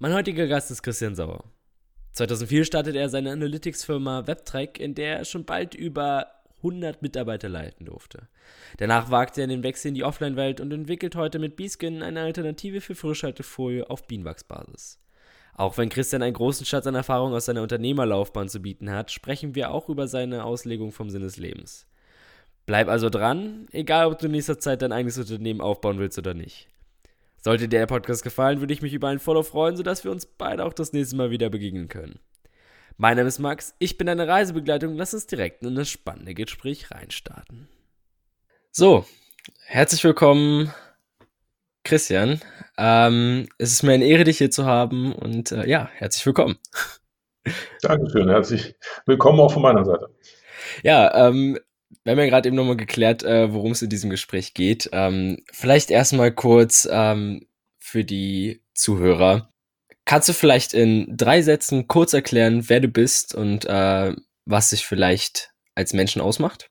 Mein heutiger Gast ist Christian Sauer. 2004 startet er seine Analytics-Firma WebTrack, in der er schon bald über 100 Mitarbeiter leiten durfte. Danach wagte er den Wechsel in die Offline-Welt und entwickelt heute mit Beeskin eine Alternative für Frischhaltefolie auf Bienenwachsbasis. Auch wenn Christian einen großen Schatz an Erfahrung aus seiner Unternehmerlaufbahn zu bieten hat, sprechen wir auch über seine Auslegung vom Sinn des Lebens. Bleib also dran, egal ob du in nächster Zeit dein eigenes Unternehmen aufbauen willst oder nicht. Sollte dir der Podcast gefallen, würde ich mich über einen Follow freuen, sodass wir uns beide auch das nächste Mal wieder begegnen können. Mein Name ist Max, ich bin deine Reisebegleitung. Lass uns direkt in das spannende Gespräch reinstarten. So, herzlich willkommen, Christian. Ähm, es ist mir eine Ehre, dich hier zu haben und äh, ja, herzlich willkommen. Dankeschön, herzlich willkommen auch von meiner Seite. Ja, ähm, wir haben ja gerade eben nochmal geklärt, äh, worum es in diesem Gespräch geht. Ähm, vielleicht erstmal kurz ähm, für die Zuhörer. Kannst du vielleicht in drei Sätzen kurz erklären, wer du bist und äh, was dich vielleicht als Menschen ausmacht?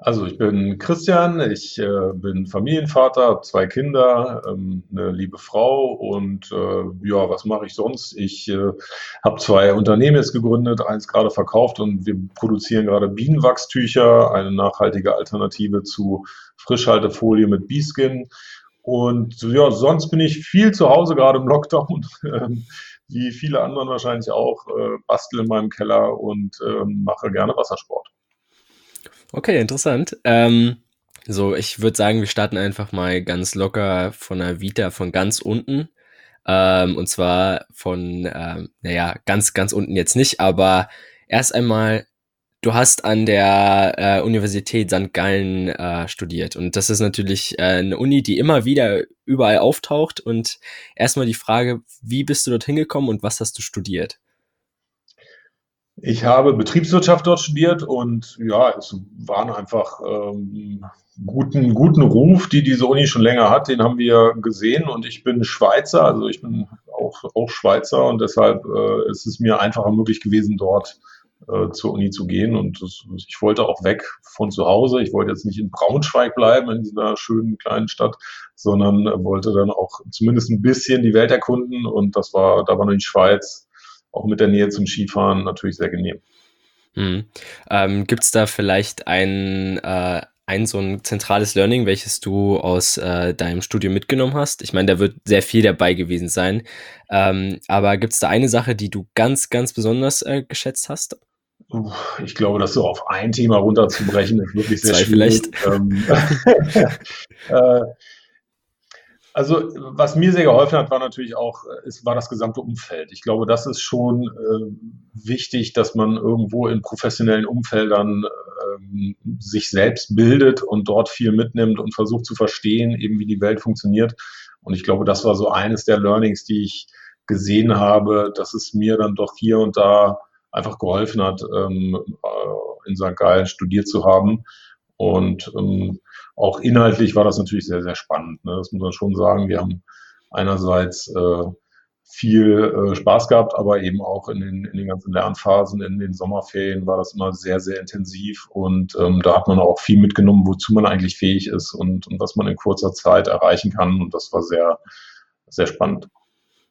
Also ich bin Christian, ich äh, bin Familienvater, habe zwei Kinder, ähm, eine liebe Frau und äh, ja, was mache ich sonst? Ich äh, habe zwei Unternehmen jetzt gegründet, eins gerade verkauft und wir produzieren gerade Bienenwachstücher, eine nachhaltige Alternative zu Frischhaltefolie mit Beeskin. Und ja, sonst bin ich viel zu Hause gerade im Lockdown, ähm, wie viele anderen wahrscheinlich auch, äh, bastel in meinem Keller und ähm, mache gerne Wassersport. Okay, interessant. Ähm, so, ich würde sagen, wir starten einfach mal ganz locker von der Vita von ganz unten. Ähm, und zwar von, ähm, naja, ganz, ganz unten jetzt nicht, aber erst einmal, du hast an der äh, Universität St. Gallen äh, studiert. Und das ist natürlich äh, eine Uni, die immer wieder überall auftaucht. Und erstmal die Frage, wie bist du dorthin gekommen und was hast du studiert? Ich habe Betriebswirtschaft dort studiert und ja, es waren einfach ähm, guten, guten Ruf, die diese Uni schon länger hat, den haben wir gesehen und ich bin Schweizer, also ich bin auch, auch Schweizer und deshalb äh, ist es mir einfacher möglich gewesen, dort äh, zur Uni zu gehen und das, ich wollte auch weg von zu Hause. Ich wollte jetzt nicht in Braunschweig bleiben, in dieser schönen kleinen Stadt, sondern wollte dann auch zumindest ein bisschen die Welt erkunden und das war, da war noch die Schweiz auch mit der Nähe zum Skifahren natürlich sehr genehm. Hm. Ähm, Gibt es da vielleicht ein, äh, ein so ein zentrales Learning, welches du aus äh, deinem Studium mitgenommen hast? Ich meine, da wird sehr viel dabei gewesen sein. Ähm, aber gibt es da eine Sache, die du ganz, ganz besonders äh, geschätzt hast? Ich glaube, das so auf ein Thema runterzubrechen, ist wirklich sehr Zwei schwierig. Vielleicht. Ähm, äh, also was mir sehr geholfen hat, war natürlich auch, es war das gesamte Umfeld. Ich glaube, das ist schon äh, wichtig, dass man irgendwo in professionellen Umfeldern äh, sich selbst bildet und dort viel mitnimmt und versucht zu verstehen, eben wie die Welt funktioniert. Und ich glaube, das war so eines der Learnings, die ich gesehen habe, dass es mir dann doch hier und da einfach geholfen hat, ähm, äh, in St. Gallen studiert zu haben. Und ähm, auch inhaltlich war das natürlich sehr, sehr spannend. Ne? Das muss man schon sagen. Wir haben einerseits äh, viel äh, Spaß gehabt, aber eben auch in den, in den ganzen Lernphasen, in den Sommerferien war das immer sehr, sehr intensiv und ähm, da hat man auch viel mitgenommen, wozu man eigentlich fähig ist und, und was man in kurzer Zeit erreichen kann und das war sehr, sehr spannend.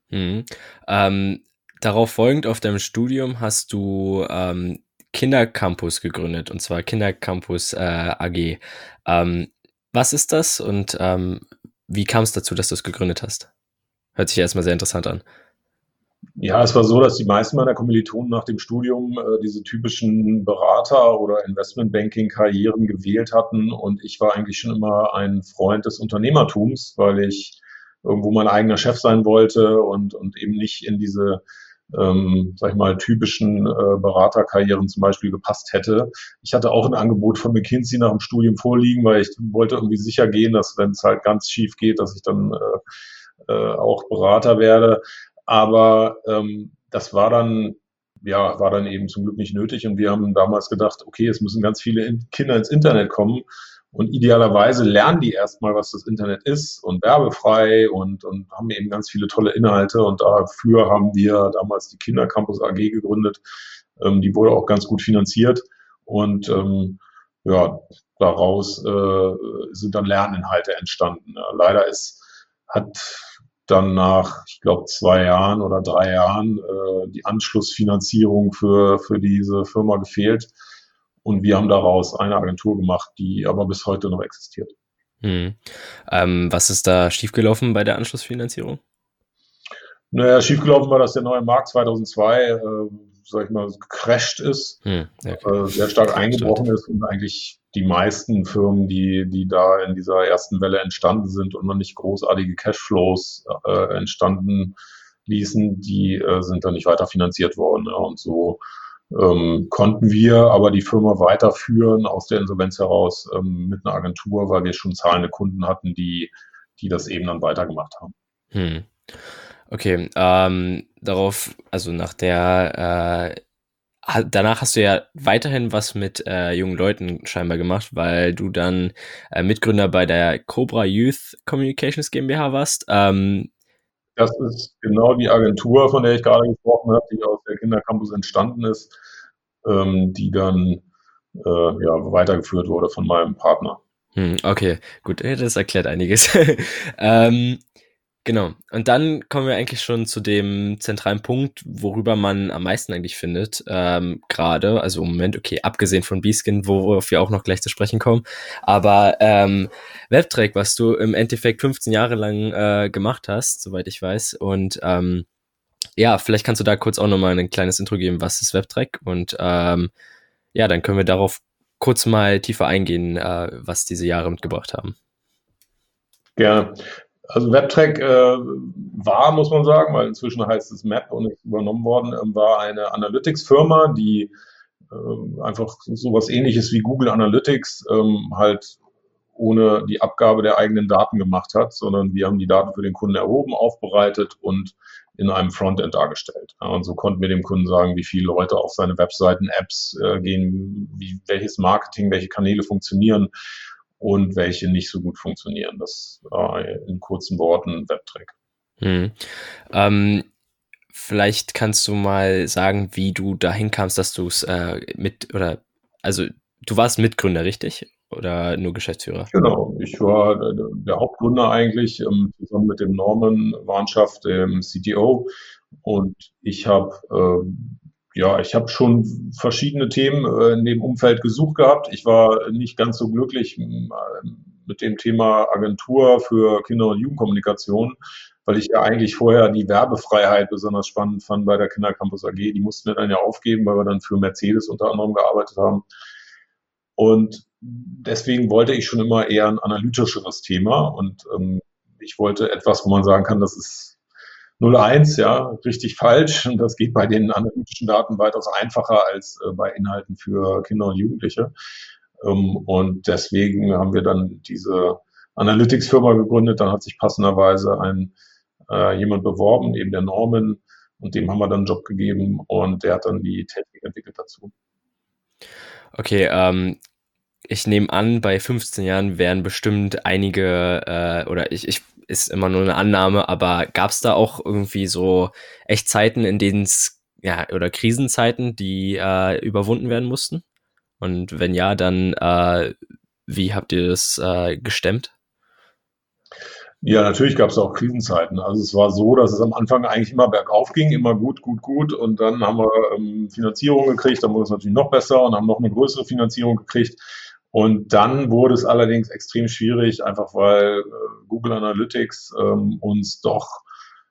Mhm. Ähm, darauf folgend auf deinem Studium hast du ähm, Kindercampus gegründet und zwar Kindercampus äh, AG. Ähm, was ist das und ähm, wie kam es dazu, dass du es gegründet hast? Hört sich erstmal sehr interessant an. Ja, es war so, dass die meisten meiner Kommilitonen nach dem Studium äh, diese typischen Berater- oder Investmentbanking-Karrieren gewählt hatten. Und ich war eigentlich schon immer ein Freund des Unternehmertums, weil ich irgendwo mein eigener Chef sein wollte und, und eben nicht in diese ähm, sag ich mal, typischen äh, Beraterkarrieren zum Beispiel gepasst hätte. Ich hatte auch ein Angebot von McKinsey nach dem Studium vorliegen, weil ich wollte irgendwie sicher gehen, dass wenn es halt ganz schief geht, dass ich dann äh, äh, auch Berater werde. Aber ähm, das war dann ja, war dann eben zum Glück nicht nötig. Und wir haben damals gedacht, okay, es müssen ganz viele Kinder ins Internet kommen. Und idealerweise lernen die erstmal, was das Internet ist und werbefrei und, und haben eben ganz viele tolle Inhalte. Und dafür haben wir damals die Kindercampus AG gegründet. Ähm, die wurde auch ganz gut finanziert. Und ähm, ja, daraus äh, sind dann Lerninhalte entstanden. Ja, leider ist, hat dann nach, ich glaube, zwei Jahren oder drei Jahren äh, die Anschlussfinanzierung für, für diese Firma gefehlt. Und wir haben daraus eine Agentur gemacht, die aber bis heute noch existiert. Hm. Ähm, was ist da schiefgelaufen bei der Anschlussfinanzierung? Naja, schiefgelaufen war, dass der neue Markt 2002, äh, sag ich mal, gecrashed ist, hm, okay. äh, sehr stark eingebrochen ist und eigentlich die meisten Firmen, die, die da in dieser ersten Welle entstanden sind und noch nicht großartige Cashflows äh, entstanden ließen, die äh, sind dann nicht weiter finanziert worden. Ja, und so ähm, konnten wir aber die Firma weiterführen aus der Insolvenz heraus ähm, mit einer Agentur, weil wir schon zahlende Kunden hatten, die, die das eben dann weitergemacht haben. Hm. Okay, ähm, darauf, also nach der, äh, danach hast du ja weiterhin was mit äh, jungen Leuten scheinbar gemacht, weil du dann äh, Mitgründer bei der Cobra Youth Communications GmbH warst. Ähm, das ist genau die Agentur, von der ich gerade gesprochen habe, die aus der Kindercampus entstanden ist, ähm, die dann äh, ja, weitergeführt wurde von meinem Partner. Hm, okay, gut, das erklärt einiges. ähm, Genau. Und dann kommen wir eigentlich schon zu dem zentralen Punkt, worüber man am meisten eigentlich findet. Ähm, Gerade, also im Moment, okay, abgesehen von Beeskin, worauf wir auch noch gleich zu sprechen kommen. Aber ähm, Webtrack, was du im Endeffekt 15 Jahre lang äh, gemacht hast, soweit ich weiß. Und ähm, ja, vielleicht kannst du da kurz auch nochmal ein kleines Intro geben, was ist Webtrack? Und ähm, ja, dann können wir darauf kurz mal tiefer eingehen, äh, was diese Jahre mitgebracht haben. Gerne. Also WebTrack äh, war, muss man sagen, weil inzwischen heißt es Map und ist übernommen worden, äh, war eine Analytics-Firma, die äh, einfach sowas ähnliches wie Google Analytics ähm, halt ohne die Abgabe der eigenen Daten gemacht hat, sondern wir haben die Daten für den Kunden erhoben, aufbereitet und in einem Frontend dargestellt. Und so konnten wir dem Kunden sagen, wie viele Leute auf seine Webseiten, Apps äh, gehen, wie, welches Marketing, welche Kanäle funktionieren und welche nicht so gut funktionieren. Das äh, in kurzen Worten Webtrack. Hm. Ähm, vielleicht kannst du mal sagen, wie du dahin kamst, dass du es äh, mit oder also du warst Mitgründer, richtig? Oder nur Geschäftsführer? Genau, ich war der, der Hauptgründer eigentlich, ähm, zusammen mit dem Norman Warnschaft, dem CTO. Und ich habe ähm, ja, ich habe schon verschiedene Themen äh, in dem Umfeld gesucht gehabt. Ich war nicht ganz so glücklich äh, mit dem Thema Agentur für Kinder- und Jugendkommunikation, weil ich ja eigentlich vorher die Werbefreiheit besonders spannend fand bei der Kindercampus AG. Die mussten wir dann ja aufgeben, weil wir dann für Mercedes unter anderem gearbeitet haben. Und deswegen wollte ich schon immer eher ein analytischeres Thema und ähm, ich wollte etwas, wo man sagen kann, das ist 0-1, ja, richtig falsch. Und das geht bei den analytischen Daten weitaus einfacher als äh, bei Inhalten für Kinder und Jugendliche. Ähm, und deswegen haben wir dann diese Analytics-Firma gegründet. Dann hat sich passenderweise ein äh, jemand beworben, eben der Norman, und dem haben wir dann einen Job gegeben und der hat dann die Technik entwickelt dazu. Okay, ähm, ich nehme an, bei 15 Jahren werden bestimmt einige, äh, oder ich, ich ist immer nur eine Annahme, aber gab es da auch irgendwie so echt Zeiten, in denen es, ja, oder Krisenzeiten, die äh, überwunden werden mussten? Und wenn ja, dann äh, wie habt ihr das äh, gestemmt? Ja, natürlich gab es auch Krisenzeiten. Also es war so, dass es am Anfang eigentlich immer bergauf ging, immer gut, gut, gut. Und dann haben wir ähm, Finanzierung gekriegt, dann wurde es natürlich noch besser und haben noch eine größere Finanzierung gekriegt. Und dann wurde es allerdings extrem schwierig, einfach weil äh, Google Analytics ähm, uns doch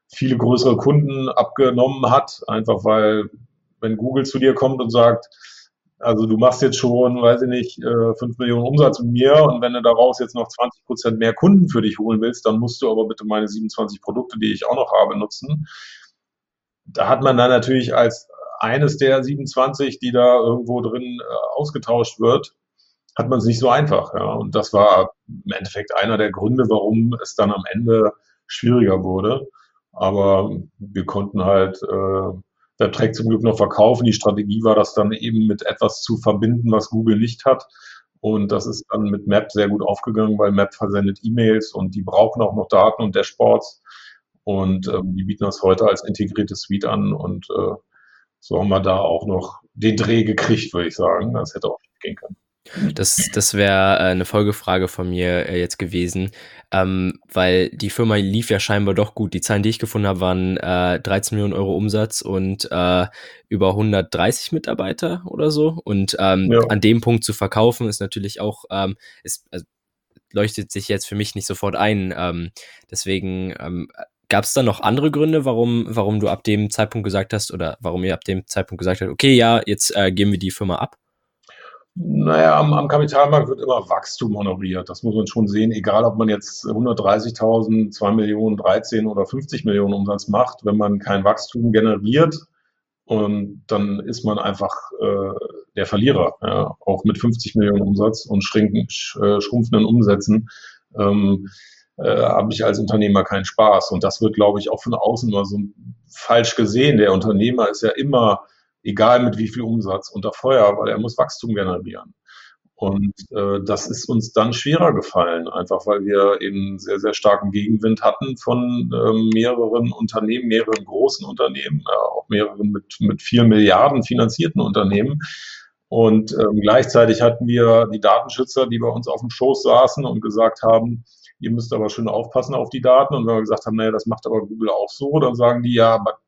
viele größere Kunden abgenommen hat, einfach weil wenn Google zu dir kommt und sagt, also du machst jetzt schon, weiß ich nicht, äh, 5 Millionen Umsatz mit mir und wenn du daraus jetzt noch 20 Prozent mehr Kunden für dich holen willst, dann musst du aber bitte meine 27 Produkte, die ich auch noch habe, nutzen. Da hat man dann natürlich als eines der 27, die da irgendwo drin äh, ausgetauscht wird, hat man es nicht so einfach. Ja. Und das war im Endeffekt einer der Gründe, warum es dann am Ende schwieriger wurde. Aber wir konnten halt äh, WebTrack zum Glück noch verkaufen. Die Strategie war, das dann eben mit etwas zu verbinden, was Google nicht hat. Und das ist dann mit Map sehr gut aufgegangen, weil Map versendet E-Mails und die brauchen auch noch Daten und Dashboards. Und ähm, die bieten das heute als integrierte Suite an. Und äh, so haben wir da auch noch den Dreh gekriegt, würde ich sagen. Das hätte auch gehen können. Das, das wäre äh, eine Folgefrage von mir äh, jetzt gewesen. ähm, weil die Firma lief ja scheinbar doch gut. Die Zahlen, die ich gefunden habe, waren äh, 13 Millionen Euro Umsatz und äh, über 130 Mitarbeiter oder so. Und ähm, ja. an dem Punkt zu verkaufen ist natürlich auch, ähm, ist, also, leuchtet sich jetzt für mich nicht sofort ein. Ähm, deswegen ähm, gab es da noch andere Gründe, warum, warum du ab dem Zeitpunkt gesagt hast oder warum ihr ab dem Zeitpunkt gesagt habt, okay, ja, jetzt äh, geben wir die Firma ab? Naja, am, am Kapitalmarkt wird immer Wachstum honoriert. Das muss man schon sehen, egal ob man jetzt 130.000, 2 Millionen, 13 oder 50 Millionen Umsatz macht. Wenn man kein Wachstum generiert, und dann ist man einfach äh, der Verlierer, ja, auch mit 50 Millionen Umsatz und schrinken, sch, äh, schrumpfenden Umsätzen. Ähm, äh, habe ich als Unternehmer keinen Spaß. Und das wird, glaube ich, auch von außen immer so falsch gesehen. Der Unternehmer ist ja immer egal mit wie viel Umsatz, unter Feuer, weil er muss Wachstum generieren. Und äh, das ist uns dann schwerer gefallen, einfach weil wir eben sehr, sehr starken Gegenwind hatten von äh, mehreren Unternehmen, mehreren großen Unternehmen, äh, auch mehreren mit, mit vielen Milliarden finanzierten Unternehmen. Und ähm, gleichzeitig hatten wir die Datenschützer, die bei uns auf dem Schoß saßen und gesagt haben, ihr müsst aber schön aufpassen auf die Daten. Und wenn wir gesagt haben, naja, das macht aber Google auch so, dann sagen die, ja, aber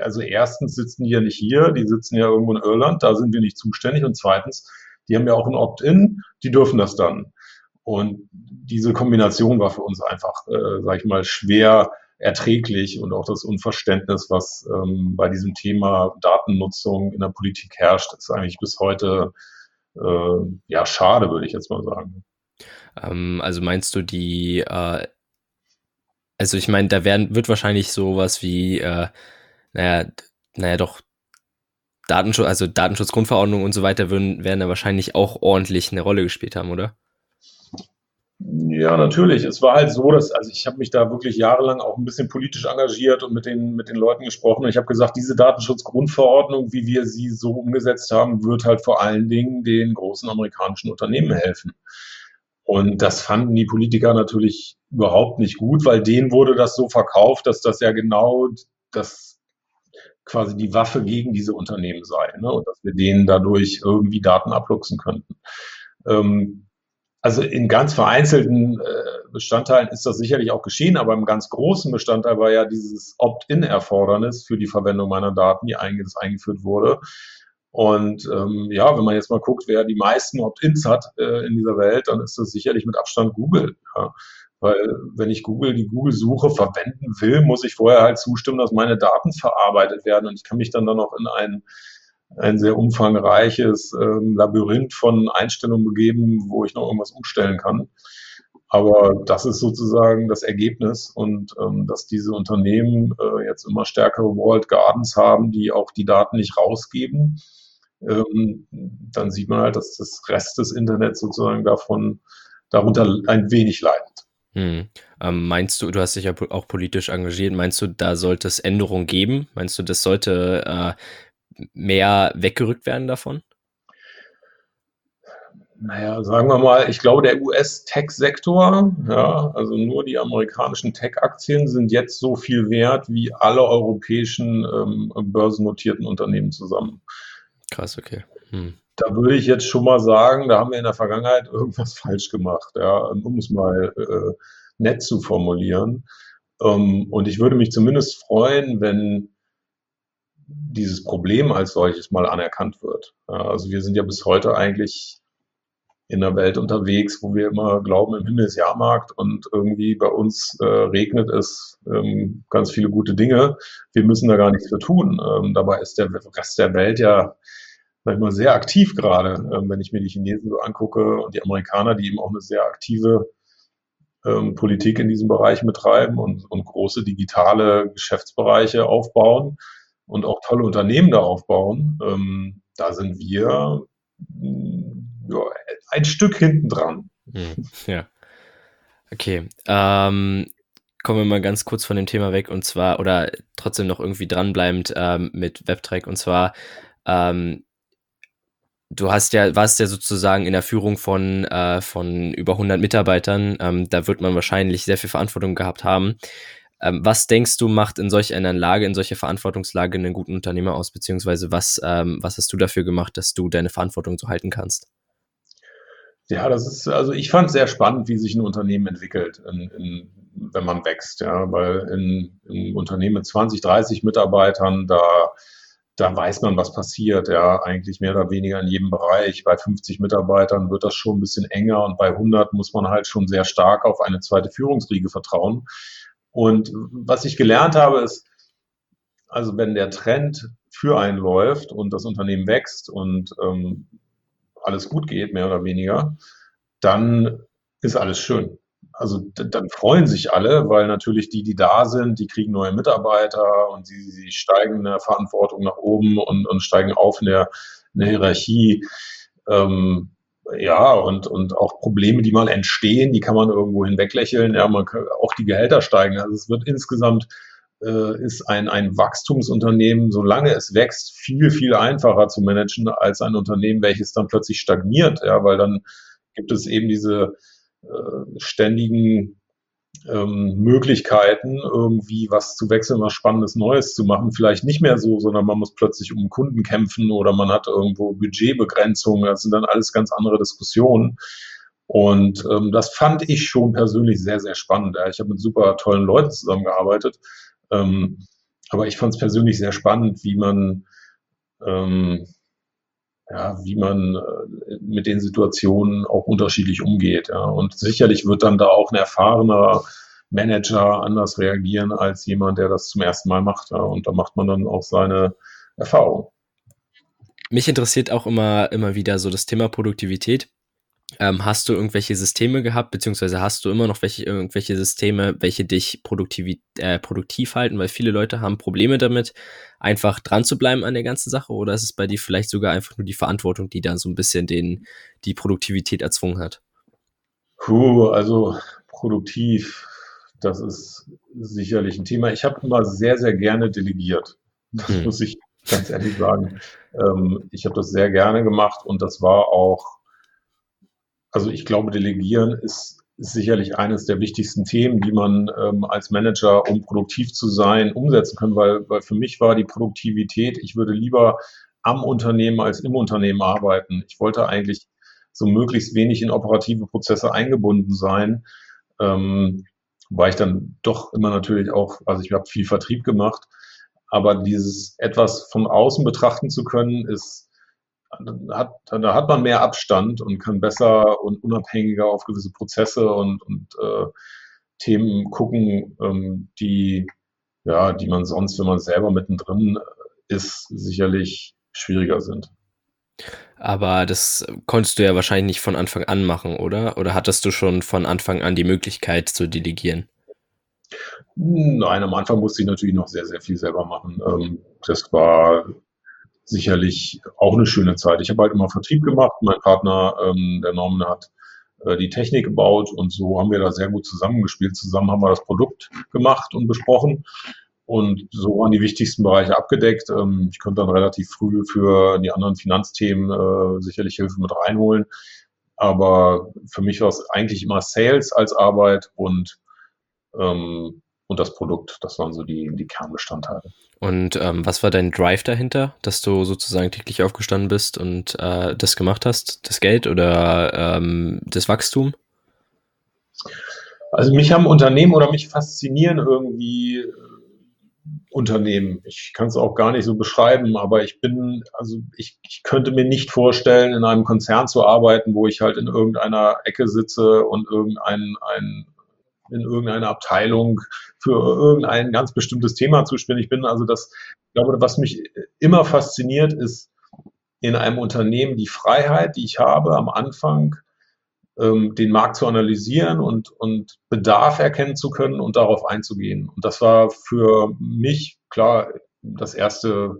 also erstens sitzen die ja nicht hier, die sitzen ja irgendwo in Irland, da sind wir nicht zuständig. Und zweitens, die haben ja auch ein Opt-in, die dürfen das dann. Und diese Kombination war für uns einfach, äh, sag ich mal, schwer erträglich und auch das Unverständnis, was ähm, bei diesem Thema Datennutzung in der Politik herrscht, ist eigentlich bis heute äh, ja schade, würde ich jetzt mal sagen. Ähm, also meinst du die, äh, also ich meine, da werden, wird wahrscheinlich sowas wie äh, naja, naja, doch Datenschutz, also Datenschutzgrundverordnung und so weiter würden, werden da wahrscheinlich auch ordentlich eine Rolle gespielt haben, oder? Ja, natürlich. Es war halt so, dass, also ich habe mich da wirklich jahrelang auch ein bisschen politisch engagiert und mit den, mit den Leuten gesprochen. Und ich habe gesagt, diese Datenschutzgrundverordnung, wie wir sie so umgesetzt haben, wird halt vor allen Dingen den großen amerikanischen Unternehmen helfen. Und das fanden die Politiker natürlich überhaupt nicht gut, weil denen wurde das so verkauft, dass das ja genau das quasi die Waffe gegen diese Unternehmen sei ne? und dass wir denen dadurch irgendwie Daten abluchsen könnten. Ähm, also in ganz vereinzelten äh, Bestandteilen ist das sicherlich auch geschehen, aber im ganz großen Bestandteil war ja dieses Opt-in-Erfordernis für die Verwendung meiner Daten, die einge das eingeführt wurde. Und ähm, ja, wenn man jetzt mal guckt, wer die meisten Opt-ins hat äh, in dieser Welt, dann ist das sicherlich mit Abstand Google. Ja. Weil wenn ich Google die Google-Suche verwenden will, muss ich vorher halt zustimmen, dass meine Daten verarbeitet werden. Und ich kann mich dann dann noch in ein, ein sehr umfangreiches ähm, Labyrinth von Einstellungen begeben, wo ich noch irgendwas umstellen kann. Aber das ist sozusagen das Ergebnis und ähm, dass diese Unternehmen äh, jetzt immer stärkere Walled Gardens haben, die auch die Daten nicht rausgeben. Ähm, dann sieht man halt, dass das Rest des Internets sozusagen davon darunter ein wenig leidet. Hm. Ähm, meinst du, du hast dich ja auch politisch engagiert, meinst du, da sollte es Änderungen geben? Meinst du, das sollte äh, mehr weggerückt werden davon? Naja, sagen wir mal, ich glaube, der US-Tech-Sektor, ja, also nur die amerikanischen Tech-Aktien sind jetzt so viel wert wie alle europäischen ähm, börsennotierten Unternehmen zusammen. Krass, okay. Hm. Da würde ich jetzt schon mal sagen, da haben wir in der Vergangenheit irgendwas falsch gemacht, ja, um es mal äh, nett zu formulieren. Ähm, und ich würde mich zumindest freuen, wenn dieses Problem als solches mal anerkannt wird. Ja, also wir sind ja bis heute eigentlich in der Welt unterwegs, wo wir immer glauben, im Himmel ist Jahrmarkt und irgendwie bei uns äh, regnet es ähm, ganz viele gute Dinge. Wir müssen da gar nichts für tun. Ähm, dabei ist der Rest der Welt ja manchmal sehr aktiv gerade, ähm, wenn ich mir die Chinesen so angucke und die Amerikaner, die eben auch eine sehr aktive ähm, Politik in diesem Bereich betreiben und, und große digitale Geschäftsbereiche aufbauen und auch tolle Unternehmen da aufbauen. Ähm, da sind wir mm, ja, ein Stück hinten dran. Hm, ja. Okay. Ähm, kommen wir mal ganz kurz von dem Thema weg und zwar, oder trotzdem noch irgendwie dranbleibend ähm, mit WebTrack und zwar, ähm, du hast ja, warst ja sozusagen in der Führung von, äh, von über 100 Mitarbeitern. Ähm, da wird man wahrscheinlich sehr viel Verantwortung gehabt haben. Ähm, was denkst du, macht in solch einer Lage, in solcher Verantwortungslage einen guten Unternehmer aus? Beziehungsweise was, ähm, was hast du dafür gemacht, dass du deine Verantwortung so halten kannst? Ja, das ist, also ich fand es sehr spannend, wie sich ein Unternehmen entwickelt, in, in, wenn man wächst, ja, weil in, in Unternehmen mit 20, 30 Mitarbeitern, da, da weiß man, was passiert, ja, eigentlich mehr oder weniger in jedem Bereich. Bei 50 Mitarbeitern wird das schon ein bisschen enger und bei 100 muss man halt schon sehr stark auf eine zweite Führungsriege vertrauen. Und was ich gelernt habe, ist, also wenn der Trend für einen läuft und das Unternehmen wächst und ähm, alles gut geht, mehr oder weniger, dann ist alles schön. Also dann freuen sich alle, weil natürlich die, die da sind, die kriegen neue Mitarbeiter und sie, sie steigen in der Verantwortung nach oben und, und steigen auf in der, in der Hierarchie. Ähm, ja, und, und auch Probleme, die mal entstehen, die kann man irgendwo hinweglächeln. Ja, man kann, auch die Gehälter steigen. Also es wird insgesamt äh, ist ein, ein Wachstumsunternehmen, solange es wächst, viel, viel einfacher zu managen als ein Unternehmen, welches dann plötzlich stagniert, ja, weil dann gibt es eben diese ständigen ähm, Möglichkeiten, irgendwie was zu wechseln, was Spannendes Neues zu machen. Vielleicht nicht mehr so, sondern man muss plötzlich um Kunden kämpfen oder man hat irgendwo Budgetbegrenzungen. Das sind dann alles ganz andere Diskussionen. Und ähm, das fand ich schon persönlich sehr, sehr spannend. Ich habe mit super tollen Leuten zusammengearbeitet. Ähm, aber ich fand es persönlich sehr spannend, wie man, ähm, ja, wie man äh, mit den Situationen auch unterschiedlich umgeht. Ja. Und sicherlich wird dann da auch ein erfahrener Manager anders reagieren als jemand, der das zum ersten Mal macht. Ja. Und da macht man dann auch seine Erfahrung. Mich interessiert auch immer, immer wieder so das Thema Produktivität. Ähm, hast du irgendwelche Systeme gehabt, beziehungsweise hast du immer noch welche, irgendwelche Systeme, welche dich produktiv, äh, produktiv halten? Weil viele Leute haben Probleme damit, einfach dran zu bleiben an der ganzen Sache. Oder ist es bei dir vielleicht sogar einfach nur die Verantwortung, die dann so ein bisschen den, die Produktivität erzwungen hat? Puh, also produktiv, das ist sicherlich ein Thema. Ich habe immer sehr, sehr gerne delegiert. Das hm. muss ich ganz ehrlich sagen. Ähm, ich habe das sehr gerne gemacht und das war auch also ich glaube, Delegieren ist, sicherlich eines der wichtigsten Themen, die man ähm, als Manager, um produktiv zu sein, umsetzen kann, weil, weil für mich war die Produktivität, ich würde lieber am Unternehmen als im Unternehmen arbeiten. Ich wollte eigentlich so möglichst wenig in operative Prozesse eingebunden sein, ähm, weil ich dann doch immer natürlich auch, also ich habe viel Vertrieb gemacht, aber dieses etwas von außen betrachten zu können, ist hat, da hat man mehr Abstand und kann besser und unabhängiger auf gewisse Prozesse und, und äh, Themen gucken, ähm, die, ja, die man sonst, wenn man selber mittendrin ist, sicherlich schwieriger sind. Aber das konntest du ja wahrscheinlich nicht von Anfang an machen, oder? Oder hattest du schon von Anfang an die Möglichkeit zu delegieren? Nein, am Anfang musste ich natürlich noch sehr, sehr viel selber machen. Ähm, das war sicherlich auch eine schöne Zeit. Ich habe halt immer Vertrieb gemacht. Mein Partner, ähm, der Norman, hat äh, die Technik gebaut und so haben wir da sehr gut zusammengespielt. Zusammen haben wir das Produkt gemacht und besprochen. Und so waren die wichtigsten Bereiche abgedeckt. Ähm, ich konnte dann relativ früh für die anderen Finanzthemen äh, sicherlich Hilfe mit reinholen. Aber für mich war es eigentlich immer Sales als Arbeit und ähm, und das Produkt. Das waren so die, die Kernbestandteile. Und ähm, was war dein Drive dahinter, dass du sozusagen täglich aufgestanden bist und äh, das gemacht hast? Das Geld oder ähm, das Wachstum? Also mich haben Unternehmen oder mich faszinieren irgendwie äh, Unternehmen. Ich kann es auch gar nicht so beschreiben, aber ich bin, also ich, ich könnte mir nicht vorstellen, in einem Konzern zu arbeiten, wo ich halt in irgendeiner Ecke sitze und irgendein ein in irgendeiner Abteilung für irgendein ganz bestimmtes Thema zuständig bin. Also das, ich glaube, was mich immer fasziniert, ist in einem Unternehmen die Freiheit, die ich habe am Anfang, ähm, den Markt zu analysieren und, und Bedarf erkennen zu können und darauf einzugehen. Und das war für mich klar das erste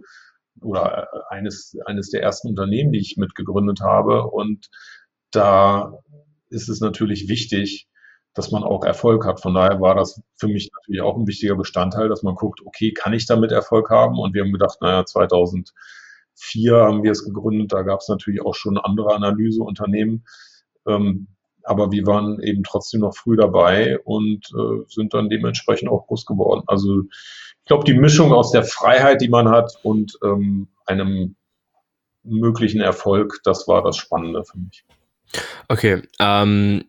oder eines, eines der ersten Unternehmen, die ich mitgegründet habe. Und da ist es natürlich wichtig, dass man auch Erfolg hat. Von daher war das für mich natürlich auch ein wichtiger Bestandteil, dass man guckt, okay, kann ich damit Erfolg haben? Und wir haben gedacht, naja, 2004 haben wir es gegründet, da gab es natürlich auch schon andere Analyseunternehmen. Ähm, aber wir waren eben trotzdem noch früh dabei und äh, sind dann dementsprechend auch groß geworden. Also ich glaube, die Mischung aus der Freiheit, die man hat und ähm, einem möglichen Erfolg, das war das Spannende für mich. Okay, ähm,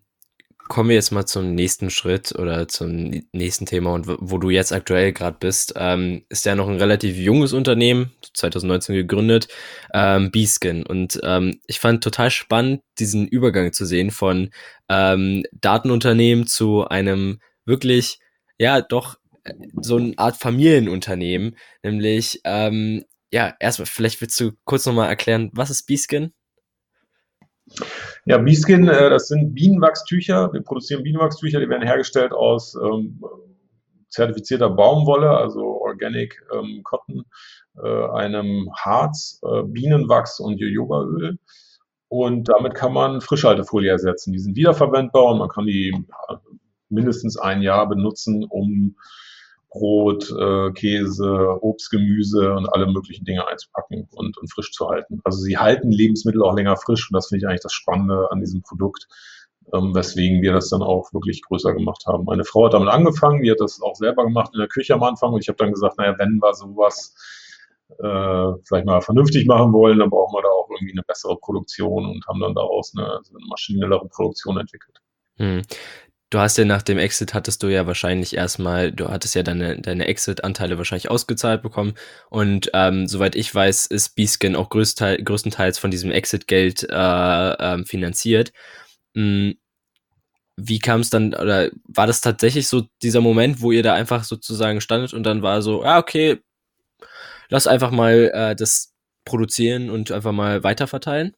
kommen wir jetzt mal zum nächsten Schritt oder zum nächsten Thema und wo du jetzt aktuell gerade bist, ähm, ist ja noch ein relativ junges Unternehmen, 2019 gegründet, ähm, B-Skin. Und ähm, ich fand total spannend, diesen Übergang zu sehen von ähm, Datenunternehmen zu einem wirklich, ja, doch äh, so eine Art Familienunternehmen, nämlich, ähm, ja, erstmal, vielleicht willst du kurz nochmal erklären, was ist B-Skin? Ja, Bieskin, äh, das sind Bienenwachstücher. Wir produzieren Bienenwachstücher, die werden hergestellt aus ähm, zertifizierter Baumwolle, also Organic ähm, Cotton, äh, einem Harz, äh, Bienenwachs und Jojobaöl. Und damit kann man Frischhaltefolie ersetzen. Die sind wiederverwendbar und man kann die mindestens ein Jahr benutzen, um Brot, äh, Käse, Obst, Gemüse und alle möglichen Dinge einzupacken und, und frisch zu halten. Also sie halten Lebensmittel auch länger frisch und das finde ich eigentlich das Spannende an diesem Produkt, ähm, weswegen wir das dann auch wirklich größer gemacht haben. Meine Frau hat damit angefangen, die hat das auch selber gemacht in der Küche am Anfang und ich habe dann gesagt, naja, wenn wir sowas äh, vielleicht mal vernünftig machen wollen, dann brauchen wir da auch irgendwie eine bessere Produktion und haben dann daraus eine, eine maschinellere Produktion entwickelt. Hm. Du hast ja nach dem Exit hattest du ja wahrscheinlich erstmal, du hattest ja deine, deine Exit-Anteile wahrscheinlich ausgezahlt bekommen. Und ähm, soweit ich weiß, ist B-Skin auch größtenteils, größtenteils von diesem Exit-Geld äh, ähm, finanziert. Mhm. Wie kam es dann, oder war das tatsächlich so dieser Moment, wo ihr da einfach sozusagen standet und dann war so, ja, okay, lass einfach mal äh, das produzieren und einfach mal weiterverteilen?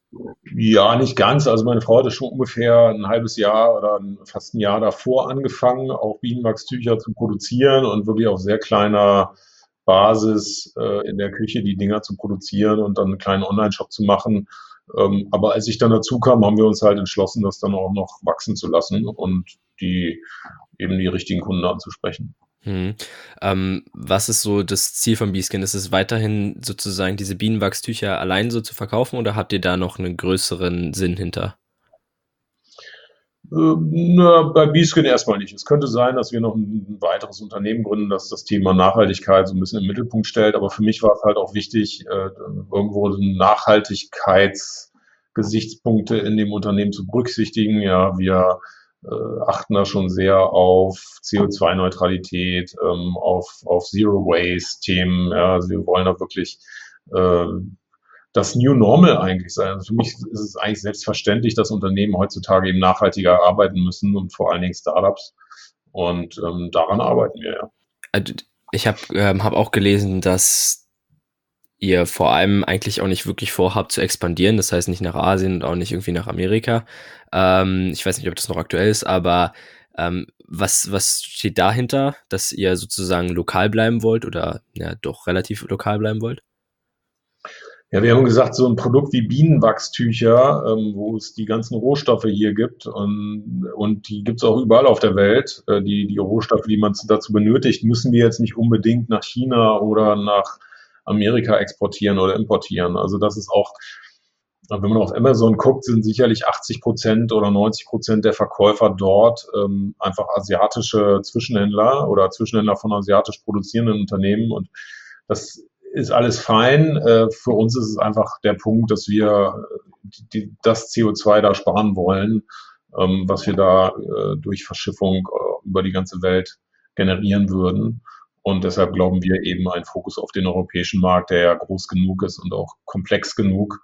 Ja, nicht ganz. Also meine Frau hatte schon ungefähr ein halbes Jahr oder fast ein Jahr davor angefangen, auch Bienenwachstücher zu produzieren und wirklich auf sehr kleiner Basis äh, in der Küche die Dinger zu produzieren und dann einen kleinen Online-Shop zu machen. Ähm, aber als ich dann dazu kam, haben wir uns halt entschlossen, das dann auch noch wachsen zu lassen und die eben die richtigen Kunden anzusprechen. Hm. Ähm, was ist so das Ziel von Beeskin? Ist es weiterhin sozusagen diese Bienenwachstücher allein so zu verkaufen oder habt ihr da noch einen größeren Sinn hinter? Ähm, na, bei Beeskin erstmal nicht. Es könnte sein, dass wir noch ein weiteres Unternehmen gründen, das das Thema Nachhaltigkeit so ein bisschen im Mittelpunkt stellt. Aber für mich war es halt auch wichtig, äh, irgendwo Nachhaltigkeitsgesichtspunkte in dem Unternehmen zu berücksichtigen. Ja, wir achten da schon sehr auf CO2-Neutralität, ähm, auf, auf Zero-Waste-Themen. Ja, also wir wollen da wirklich äh, das New Normal eigentlich sein. Also für mich ist es eigentlich selbstverständlich, dass Unternehmen heutzutage eben nachhaltiger arbeiten müssen und vor allen Dingen Startups. Und ähm, daran arbeiten wir ja. Also, ich habe ähm, hab auch gelesen, dass ihr vor allem eigentlich auch nicht wirklich vorhabt zu expandieren, das heißt nicht nach Asien und auch nicht irgendwie nach Amerika. Ähm, ich weiß nicht, ob das noch aktuell ist, aber ähm, was, was steht dahinter, dass ihr sozusagen lokal bleiben wollt oder ja doch relativ lokal bleiben wollt? Ja, wir haben gesagt, so ein Produkt wie Bienenwachstücher, ähm, wo es die ganzen Rohstoffe hier gibt und, und die gibt es auch überall auf der Welt, äh, die, die Rohstoffe, die man dazu benötigt, müssen wir jetzt nicht unbedingt nach China oder nach Amerika exportieren oder importieren. Also das ist auch, wenn man auf Amazon guckt, sind sicherlich 80 Prozent oder 90 Prozent der Verkäufer dort ähm, einfach asiatische Zwischenhändler oder Zwischenhändler von asiatisch produzierenden Unternehmen. Und das ist alles fein. Äh, für uns ist es einfach der Punkt, dass wir die, die, das CO2 da sparen wollen, ähm, was wir da äh, durch Verschiffung äh, über die ganze Welt generieren würden. Und deshalb glauben wir eben ein Fokus auf den europäischen Markt, der ja groß genug ist und auch komplex genug,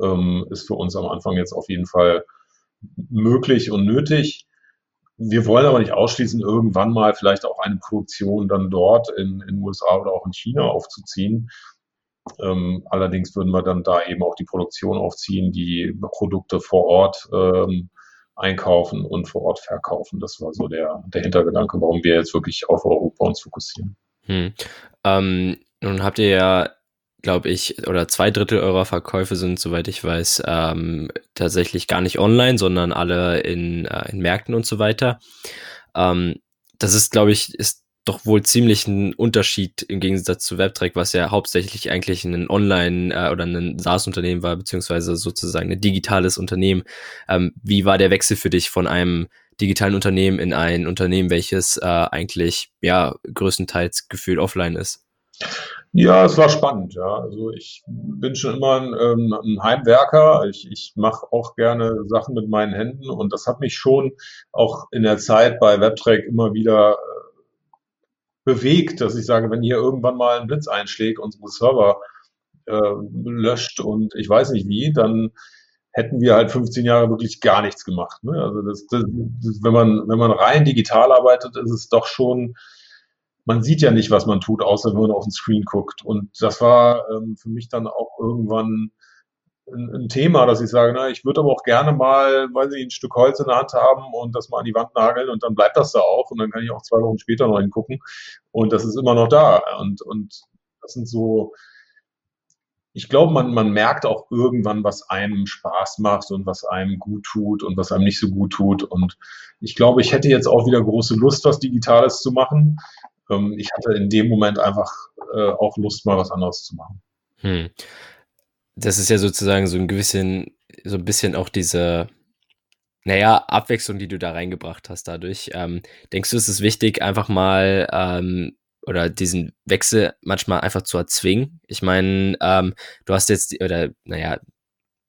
ähm, ist für uns am Anfang jetzt auf jeden Fall möglich und nötig. Wir wollen aber nicht ausschließen, irgendwann mal vielleicht auch eine Produktion dann dort in den USA oder auch in China aufzuziehen. Ähm, allerdings würden wir dann da eben auch die Produktion aufziehen, die Produkte vor Ort ähm, einkaufen und vor Ort verkaufen. Das war so der, der Hintergedanke, warum wir jetzt wirklich auf Europa uns fokussieren. Hm. Ähm, nun habt ihr ja, glaube ich, oder zwei Drittel eurer Verkäufe sind, soweit ich weiß, ähm, tatsächlich gar nicht online, sondern alle in, äh, in Märkten und so weiter. Ähm, das ist, glaube ich, ist doch wohl ziemlich ein Unterschied im Gegensatz zu WebTrack, was ja hauptsächlich eigentlich ein Online- äh, oder ein SaaS-Unternehmen war, beziehungsweise sozusagen ein digitales Unternehmen. Ähm, wie war der Wechsel für dich von einem digitalen Unternehmen in ein Unternehmen, welches äh, eigentlich ja größtenteils gefühlt offline ist? Ja, es war spannend, ja. Also ich bin schon immer ein, ähm, ein Heimwerker. Ich, ich mache auch gerne Sachen mit meinen Händen und das hat mich schon auch in der Zeit bei WebTrack immer wieder äh, bewegt, dass ich sage, wenn hier irgendwann mal ein Blitz einschlägt, unsere Server äh, löscht und ich weiß nicht wie, dann hätten wir halt 15 Jahre wirklich gar nichts gemacht. Ne? Also das, das, das, wenn man wenn man rein digital arbeitet, ist es doch schon man sieht ja nicht, was man tut, außer wenn man auf den Screen guckt. Und das war ähm, für mich dann auch irgendwann ein, Thema, dass ich sage, na, ich würde aber auch gerne mal, weiß ich, ein Stück Holz in der Hand haben und das mal an die Wand nageln und dann bleibt das da auch und dann kann ich auch zwei Wochen später noch hingucken und das ist immer noch da. Und, und das sind so, ich glaube, man, man merkt auch irgendwann, was einem Spaß macht und was einem gut tut und was einem nicht so gut tut. Und ich glaube, ich hätte jetzt auch wieder große Lust, was Digitales zu machen ähm, ich hatte in dem Moment einfach äh, auch Lust, mal was anderes zu machen. Hm. Das ist ja sozusagen so ein bisschen, so ein bisschen auch diese, naja, Abwechslung, die du da reingebracht hast dadurch. Ähm, denkst du, es ist wichtig, einfach mal ähm, oder diesen Wechsel manchmal einfach zu erzwingen? Ich meine, ähm, du hast jetzt, oder naja,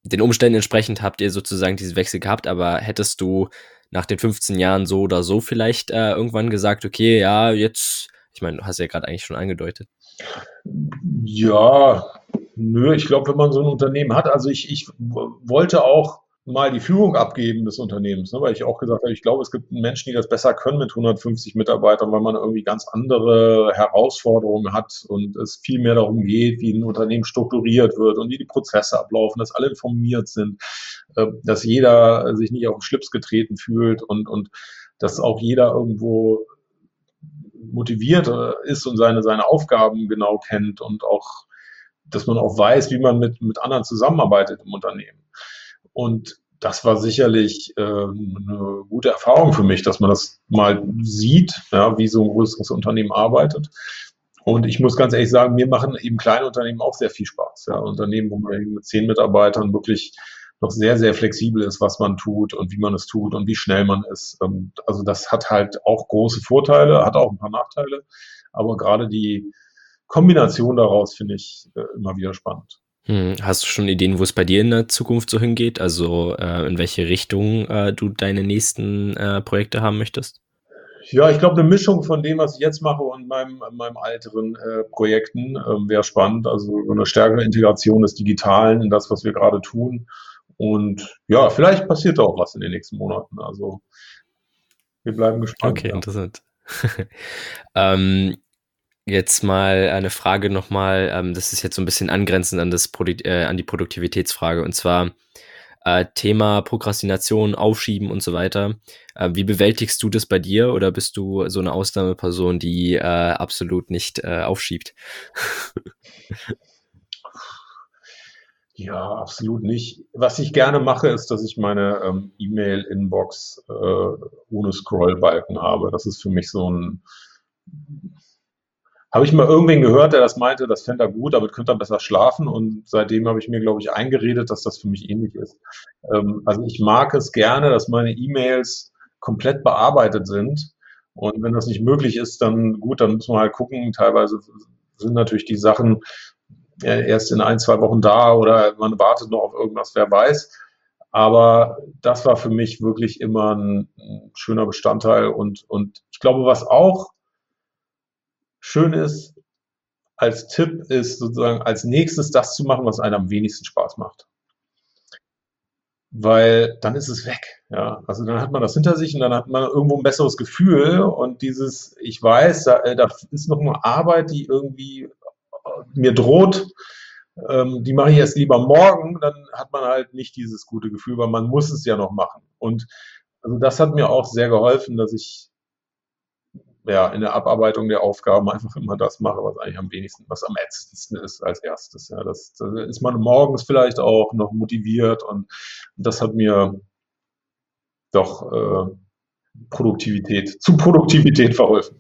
den Umständen entsprechend habt ihr sozusagen diesen Wechsel gehabt, aber hättest du nach den 15 Jahren so oder so vielleicht äh, irgendwann gesagt, okay, ja, jetzt, ich meine, du hast ja gerade eigentlich schon angedeutet. Ja, nö, ich glaube, wenn man so ein Unternehmen hat, also ich, ich wollte auch mal die Führung abgeben des Unternehmens, ne, weil ich auch gesagt habe, ich glaube, es gibt Menschen, die das besser können mit 150 Mitarbeitern, weil man irgendwie ganz andere Herausforderungen hat und es viel mehr darum geht, wie ein Unternehmen strukturiert wird und wie die Prozesse ablaufen, dass alle informiert sind, äh, dass jeder sich nicht auf den Schlips getreten fühlt und, und dass auch jeder irgendwo motiviert äh, ist und seine, seine Aufgaben genau kennt und auch, dass man auch weiß, wie man mit, mit anderen zusammenarbeitet im Unternehmen. Und das war sicherlich äh, eine gute Erfahrung für mich, dass man das mal sieht, ja, wie so ein größeres Unternehmen arbeitet. Und ich muss ganz ehrlich sagen, mir machen eben kleine Unternehmen auch sehr viel Spaß. Ja. Unternehmen, wo man mit zehn Mitarbeitern wirklich noch sehr, sehr flexibel ist, was man tut und wie man es tut und wie schnell man ist. Also das hat halt auch große Vorteile, hat auch ein paar Nachteile. Aber gerade die Kombination daraus finde ich äh, immer wieder spannend. Hm, hast du schon Ideen, wo es bei dir in der Zukunft so hingeht? Also äh, in welche Richtung äh, du deine nächsten äh, Projekte haben möchtest? Ja, ich glaube, eine Mischung von dem, was ich jetzt mache und meinem, meinem älteren äh, Projekten ähm, wäre spannend. Also eine stärkere Integration des Digitalen in das, was wir gerade tun. Und ja, vielleicht passiert da auch was in den nächsten Monaten. Also wir bleiben gespannt. Okay, ja. interessant. ähm, Jetzt mal eine Frage nochmal, ähm, das ist jetzt so ein bisschen angrenzend an, das Produ äh, an die Produktivitätsfrage und zwar äh, Thema Prokrastination, Aufschieben und so weiter. Äh, wie bewältigst du das bei dir oder bist du so eine Ausnahmeperson, die äh, absolut nicht äh, aufschiebt? Ja, absolut nicht. Was ich gerne mache, ist, dass ich meine ähm, E-Mail-Inbox äh, ohne Scrollbalken habe. Das ist für mich so ein habe ich mal irgendwen gehört, der das meinte, das fände er gut, damit könnte er besser schlafen. Und seitdem habe ich mir, glaube ich, eingeredet, dass das für mich ähnlich ist. Ähm, also ich mag es gerne, dass meine E-Mails komplett bearbeitet sind. Und wenn das nicht möglich ist, dann gut, dann muss man halt gucken. Teilweise sind natürlich die Sachen erst in ein, zwei Wochen da oder man wartet noch auf irgendwas, wer weiß. Aber das war für mich wirklich immer ein, ein schöner Bestandteil. Und, und ich glaube, was auch schön ist, als Tipp ist sozusagen als nächstes das zu machen, was einem am wenigsten Spaß macht. Weil dann ist es weg. Ja, also dann hat man das hinter sich und dann hat man irgendwo ein besseres Gefühl und dieses, ich weiß, da, äh, da ist noch eine Arbeit, die irgendwie äh, mir droht, ähm, die mache ich erst lieber morgen, dann hat man halt nicht dieses gute Gefühl, weil man muss es ja noch machen. Und also das hat mir auch sehr geholfen, dass ich ja, in der Abarbeitung der Aufgaben einfach immer das mache, was eigentlich am wenigsten, was am ätzendsten ist als erstes. Ja, das, das ist man morgens vielleicht auch noch motiviert und das hat mir doch äh, Produktivität, zu Produktivität verholfen.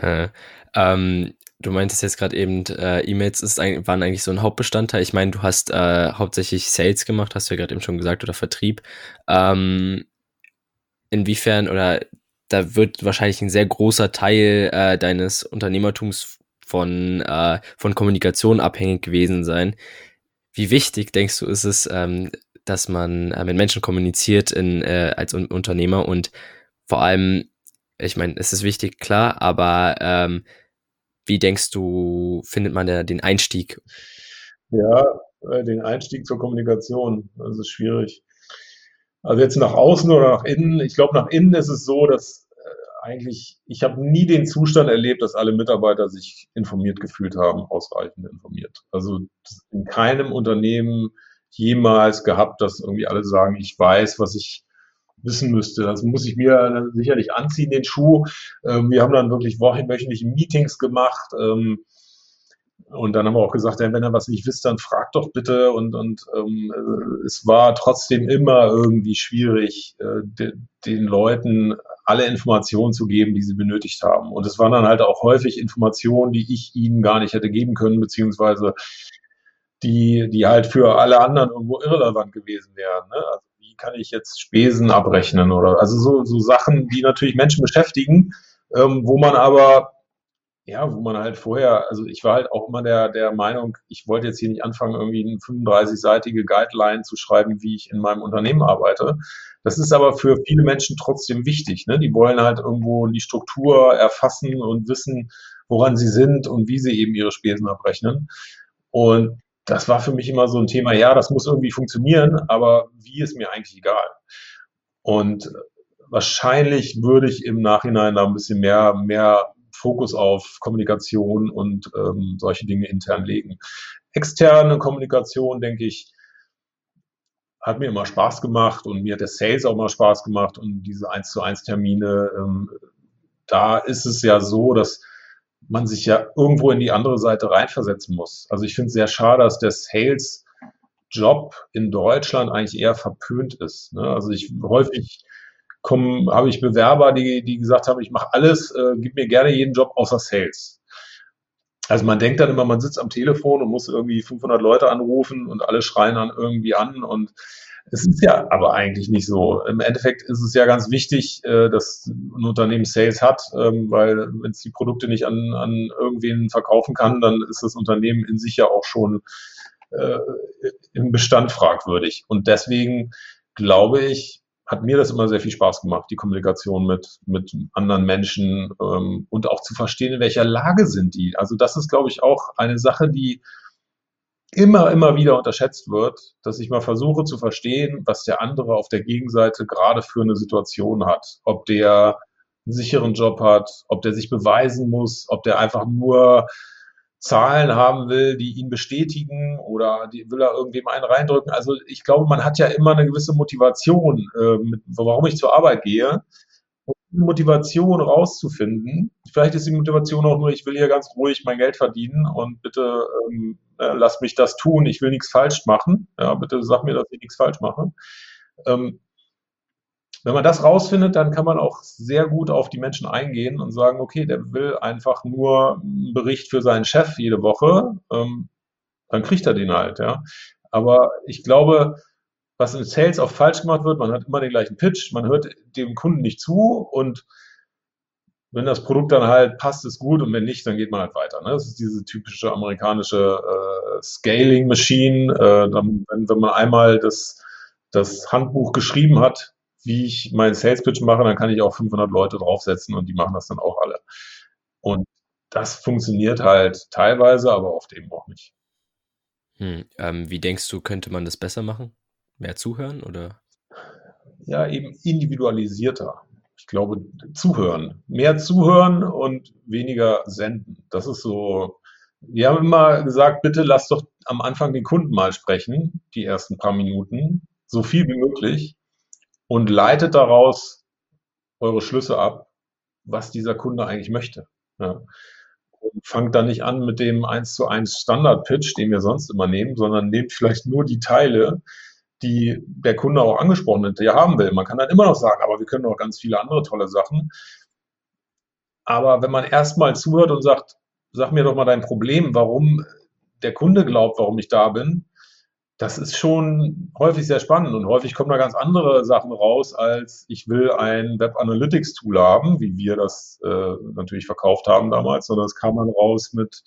Äh, ähm, du meintest jetzt gerade eben, äh, E-Mails ist, waren eigentlich so ein Hauptbestandteil. Ich meine, du hast äh, hauptsächlich Sales gemacht, hast du ja gerade eben schon gesagt, oder Vertrieb. Ähm, inwiefern oder da wird wahrscheinlich ein sehr großer Teil äh, deines Unternehmertums von, äh, von Kommunikation abhängig gewesen sein. Wie wichtig, denkst du, ist es, ähm, dass man äh, mit Menschen kommuniziert in, äh, als Un Unternehmer und vor allem, ich meine, es ist wichtig, klar, aber ähm, wie denkst du, findet man da den Einstieg? Ja, äh, den Einstieg zur Kommunikation, das ist schwierig. Also jetzt nach außen oder nach innen. Ich glaube, nach innen ist es so, dass äh, eigentlich, ich habe nie den Zustand erlebt, dass alle Mitarbeiter sich informiert gefühlt haben, ausreichend informiert. Also in keinem Unternehmen jemals gehabt, dass irgendwie alle sagen, ich weiß, was ich wissen müsste. Das muss ich mir sicherlich anziehen, den Schuh. Ähm, wir haben dann wirklich wöchentliche Meetings gemacht. Ähm, und dann haben wir auch gesagt, wenn ihr was nicht wisst, dann fragt doch bitte. Und, und ähm, es war trotzdem immer irgendwie schwierig, äh, de, den Leuten alle Informationen zu geben, die sie benötigt haben. Und es waren dann halt auch häufig Informationen, die ich ihnen gar nicht hätte geben können, beziehungsweise die, die halt für alle anderen irgendwo irrelevant gewesen wären. Ne? Also wie kann ich jetzt Spesen abrechnen oder also so, so Sachen, die natürlich Menschen beschäftigen, ähm, wo man aber ja, wo man halt vorher, also ich war halt auch immer der, der Meinung, ich wollte jetzt hier nicht anfangen, irgendwie eine 35-seitige Guideline zu schreiben, wie ich in meinem Unternehmen arbeite. Das ist aber für viele Menschen trotzdem wichtig. Ne? Die wollen halt irgendwo die Struktur erfassen und wissen, woran sie sind und wie sie eben ihre Spesen abrechnen. Und das war für mich immer so ein Thema, ja, das muss irgendwie funktionieren, aber wie ist mir eigentlich egal. Und wahrscheinlich würde ich im Nachhinein da ein bisschen mehr, mehr Fokus auf Kommunikation und ähm, solche Dinge intern legen. Externe Kommunikation, denke ich, hat mir immer Spaß gemacht und mir hat der Sales auch immer Spaß gemacht und diese 1 zu 1 Termine, ähm, da ist es ja so, dass man sich ja irgendwo in die andere Seite reinversetzen muss. Also ich finde es sehr schade, dass der Sales Job in Deutschland eigentlich eher verpönt ist. Ne? Also ich häufig kommen, habe ich Bewerber, die, die gesagt haben, ich mache alles, äh, gib mir gerne jeden Job außer Sales. Also man denkt dann immer, man sitzt am Telefon und muss irgendwie 500 Leute anrufen und alle schreien dann irgendwie an und es ist ja aber eigentlich nicht so. Im Endeffekt ist es ja ganz wichtig, äh, dass ein Unternehmen Sales hat, ähm, weil wenn es die Produkte nicht an, an irgendwen verkaufen kann, dann ist das Unternehmen in sich ja auch schon äh, im Bestand fragwürdig. Und deswegen glaube ich, hat mir das immer sehr viel Spaß gemacht, die Kommunikation mit, mit anderen Menschen ähm, und auch zu verstehen, in welcher Lage sind die. Also das ist, glaube ich, auch eine Sache, die immer, immer wieder unterschätzt wird, dass ich mal versuche zu verstehen, was der andere auf der Gegenseite gerade für eine Situation hat. Ob der einen sicheren Job hat, ob der sich beweisen muss, ob der einfach nur Zahlen haben will, die ihn bestätigen oder die will er irgendwem einen reindrücken. Also ich glaube, man hat ja immer eine gewisse Motivation, äh, mit, warum ich zur Arbeit gehe. Motivation rauszufinden. Vielleicht ist die Motivation auch nur, ich will hier ganz ruhig mein Geld verdienen und bitte ähm, äh, lass mich das tun, ich will nichts falsch machen. Ja, bitte sag mir, dass ich nichts falsch mache. Ähm, wenn man das rausfindet, dann kann man auch sehr gut auf die Menschen eingehen und sagen, okay, der will einfach nur einen Bericht für seinen Chef jede Woche, ähm, dann kriegt er den halt, ja. Aber ich glaube, was in Sales auch falsch gemacht wird, man hat immer den gleichen Pitch, man hört dem Kunden nicht zu und wenn das Produkt dann halt passt, ist gut und wenn nicht, dann geht man halt weiter. Ne? Das ist diese typische amerikanische äh, Scaling Machine. Äh, wenn, wenn man einmal das, das Handbuch geschrieben hat, wie ich meinen Sales Pitch mache, dann kann ich auch 500 Leute draufsetzen und die machen das dann auch alle. Und das funktioniert halt teilweise, aber oft eben auch nicht. Hm, ähm, wie denkst du, könnte man das besser machen? Mehr zuhören oder? Ja, eben individualisierter. Ich glaube, zuhören. Mehr zuhören und weniger senden. Das ist so. Wir haben immer gesagt, bitte lass doch am Anfang den Kunden mal sprechen, die ersten paar Minuten, so viel wie möglich und leitet daraus eure Schlüsse ab, was dieser Kunde eigentlich möchte. Ja. Und fangt dann nicht an mit dem 1 zu 1 Standard-Pitch, den wir sonst immer nehmen, sondern nehmt vielleicht nur die Teile, die der Kunde auch angesprochen hat, der haben will. Man kann dann immer noch sagen, aber wir können noch ganz viele andere tolle Sachen. Aber wenn man erstmal zuhört und sagt, sag mir doch mal dein Problem, warum der Kunde glaubt, warum ich da bin, das ist schon häufig sehr spannend und häufig kommen da ganz andere Sachen raus, als ich will ein Web Analytics Tool haben, wie wir das äh, natürlich verkauft haben damals, sondern es kam dann raus mit,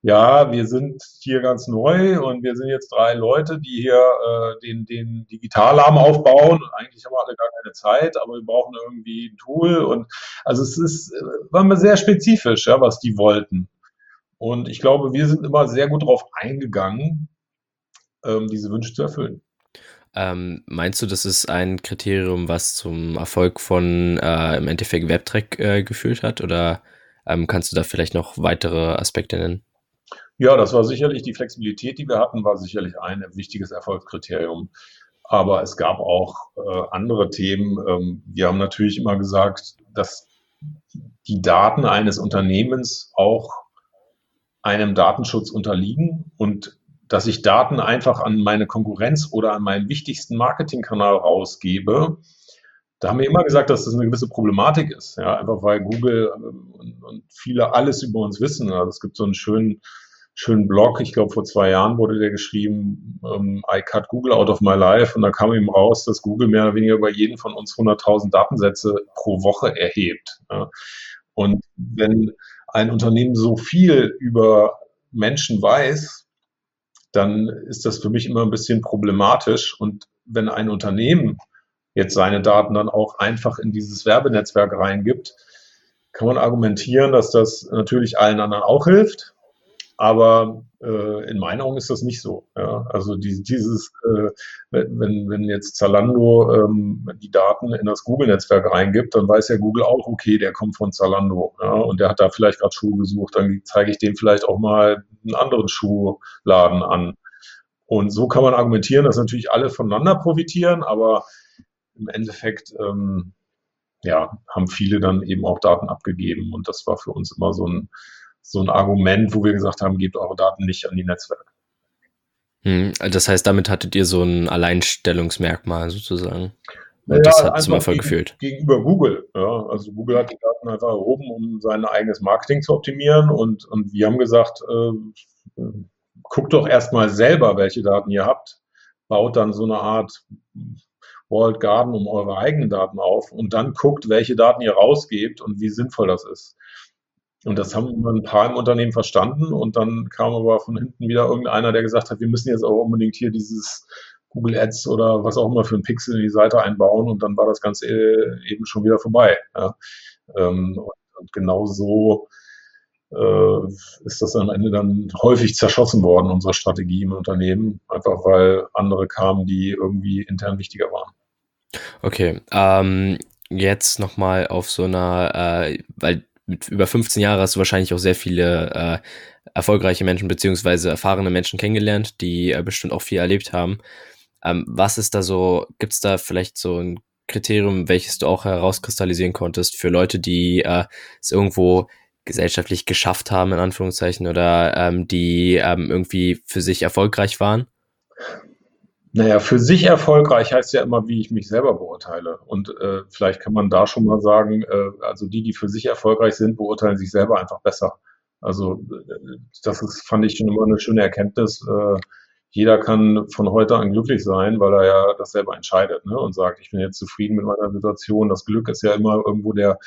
ja, wir sind hier ganz neu und wir sind jetzt drei Leute, die hier äh, den, den Digitalarm aufbauen und eigentlich haben wir alle gar keine Zeit, aber wir brauchen irgendwie ein Tool und also es ist, äh, war mir sehr spezifisch, ja, was die wollten. Und ich glaube, wir sind immer sehr gut darauf eingegangen, ähm, diese Wünsche zu erfüllen. Ähm, meinst du, das ist ein Kriterium, was zum Erfolg von äh, im Endeffekt WebTrack äh, geführt hat? Oder ähm, kannst du da vielleicht noch weitere Aspekte nennen? Ja, das war sicherlich die Flexibilität, die wir hatten, war sicherlich ein wichtiges Erfolgskriterium. Aber es gab auch äh, andere Themen. Ähm, wir haben natürlich immer gesagt, dass die Daten eines Unternehmens auch einem Datenschutz unterliegen und dass ich Daten einfach an meine Konkurrenz oder an meinen wichtigsten Marketingkanal rausgebe, da haben wir immer gesagt, dass das eine gewisse Problematik ist. Ja, einfach weil Google ähm, und, viele alles über uns wissen. Also es gibt so einen schönen, schönen Blog, ich glaube vor zwei Jahren wurde der geschrieben, ähm, I cut Google out of my life. Und da kam ihm raus, dass Google mehr oder weniger über jeden von uns 100.000 Datensätze pro Woche erhebt. Ja. Und wenn ein Unternehmen so viel über Menschen weiß, dann ist das für mich immer ein bisschen problematisch. Und wenn ein Unternehmen jetzt seine Daten dann auch einfach in dieses Werbenetzwerk reingibt, kann man argumentieren, dass das natürlich allen anderen auch hilft. Aber äh, in meinen Augen ist das nicht so. Ja? Also die, dieses, äh, wenn, wenn jetzt Zalando ähm, die Daten in das Google-Netzwerk reingibt, dann weiß ja Google auch, okay, der kommt von Zalando ja? und der hat da vielleicht gerade Schuhe gesucht, dann zeige ich dem vielleicht auch mal einen anderen Schuhladen an. Und so kann man argumentieren, dass natürlich alle voneinander profitieren, aber im Endeffekt ähm, ja, haben viele dann eben auch Daten abgegeben. Und das war für uns immer so ein, so ein Argument, wo wir gesagt haben, gebt eure Daten nicht an die Netzwerke. Hm, das heißt, damit hattet ihr so ein Alleinstellungsmerkmal sozusagen. Und ja, das hat zum Erfolg geführt. Gegenüber Google. Ja. Also Google hat die Daten einfach erhoben, um sein eigenes Marketing zu optimieren. Und, und wir haben gesagt, äh, guckt doch erstmal selber, welche Daten ihr habt. Baut dann so eine Art Walled Garden um eure eigenen Daten auf und dann guckt, welche Daten ihr rausgebt und wie sinnvoll das ist. Und das haben ein paar im Unternehmen verstanden und dann kam aber von hinten wieder irgendeiner, der gesagt hat, wir müssen jetzt auch unbedingt hier dieses Google Ads oder was auch immer für ein Pixel in die Seite einbauen und dann war das Ganze eben schon wieder vorbei. Ja. Ähm, und genau so äh, ist das am Ende dann häufig zerschossen worden, unsere Strategie im Unternehmen, einfach weil andere kamen, die irgendwie intern wichtiger waren. Okay, ähm, jetzt nochmal auf so einer, äh, weil mit über 15 Jahren hast du wahrscheinlich auch sehr viele äh, erfolgreiche Menschen beziehungsweise erfahrene Menschen kennengelernt, die äh, bestimmt auch viel erlebt haben. Ähm, was ist da so, gibt es da vielleicht so ein Kriterium, welches du auch herauskristallisieren konntest für Leute, die äh, es irgendwo gesellschaftlich geschafft haben, in Anführungszeichen, oder ähm, die ähm, irgendwie für sich erfolgreich waren? Naja, für sich erfolgreich heißt ja immer, wie ich mich selber beurteile. Und äh, vielleicht kann man da schon mal sagen, äh, also die, die für sich erfolgreich sind, beurteilen sich selber einfach besser. Also äh, das ist, fand ich schon immer eine schöne Erkenntnis. Äh, jeder kann von heute an glücklich sein, weil er ja das selber entscheidet ne? und sagt, ich bin jetzt zufrieden mit meiner Situation. Das Glück ist ja immer irgendwo der,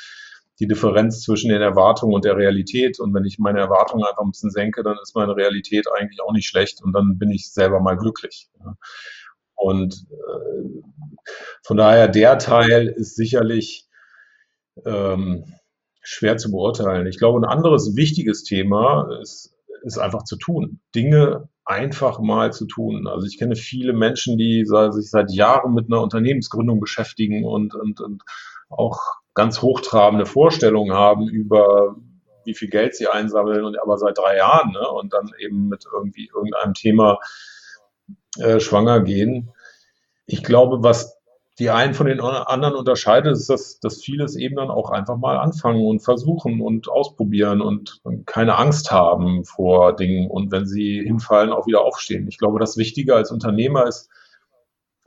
die Differenz zwischen den Erwartungen und der Realität. Und wenn ich meine Erwartungen einfach ein bisschen senke, dann ist meine Realität eigentlich auch nicht schlecht und dann bin ich selber mal glücklich. Und äh, von daher, der Teil ist sicherlich ähm, schwer zu beurteilen. Ich glaube, ein anderes wichtiges Thema ist, ist einfach zu tun. Dinge einfach mal zu tun. Also ich kenne viele Menschen, die sich seit Jahren mit einer Unternehmensgründung beschäftigen und, und, und auch ganz hochtrabende Vorstellungen haben über wie viel Geld sie einsammeln und aber seit drei Jahren ne, und dann eben mit irgendwie irgendeinem Thema äh, schwanger gehen. Ich glaube, was die einen von den anderen unterscheidet, ist, dass, dass vieles eben dann auch einfach mal anfangen und versuchen und ausprobieren und keine Angst haben vor Dingen und wenn sie hinfallen, auch wieder aufstehen. Ich glaube, das Wichtige als Unternehmer ist,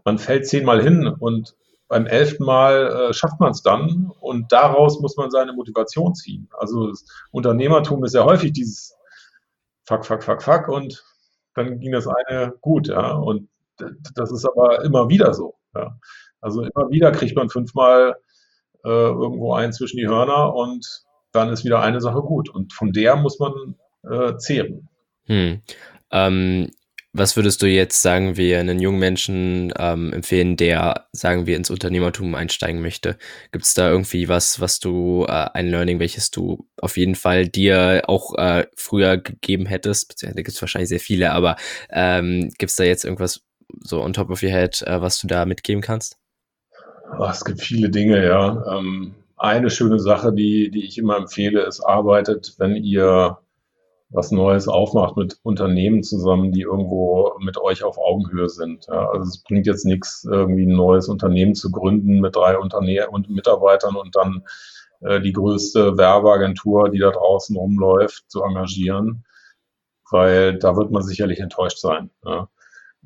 man fällt zehnmal hin und beim elften Mal äh, schafft man es dann und daraus muss man seine Motivation ziehen. Also Unternehmertum ist ja häufig dieses Fuck, fuck, fuck, fuck und dann ging das eine gut, ja. Und das ist aber immer wieder so. Ja. Also immer wieder kriegt man fünfmal äh, irgendwo einen zwischen die Hörner und dann ist wieder eine Sache gut. Und von der muss man äh, zehren. Hm. Ähm, was würdest du jetzt, sagen wir, einen jungen Menschen ähm, empfehlen, der, sagen wir, ins Unternehmertum einsteigen möchte? Gibt es da irgendwie was, was du, äh, ein Learning, welches du auf jeden Fall dir auch äh, früher gegeben hättest? Da gibt es wahrscheinlich sehr viele, aber ähm, gibt es da jetzt irgendwas so on top of your head, äh, was du da mitgeben kannst? Oh, es gibt viele Dinge, ja. Ähm, eine schöne Sache, die, die ich immer empfehle, ist, arbeitet, wenn ihr was Neues aufmacht mit Unternehmen zusammen, die irgendwo mit euch auf Augenhöhe sind. Ja, also es bringt jetzt nichts, irgendwie ein neues Unternehmen zu gründen mit drei Unterne und Mitarbeitern und dann äh, die größte Werbeagentur, die da draußen rumläuft, zu engagieren, weil da wird man sicherlich enttäuscht sein. Ja.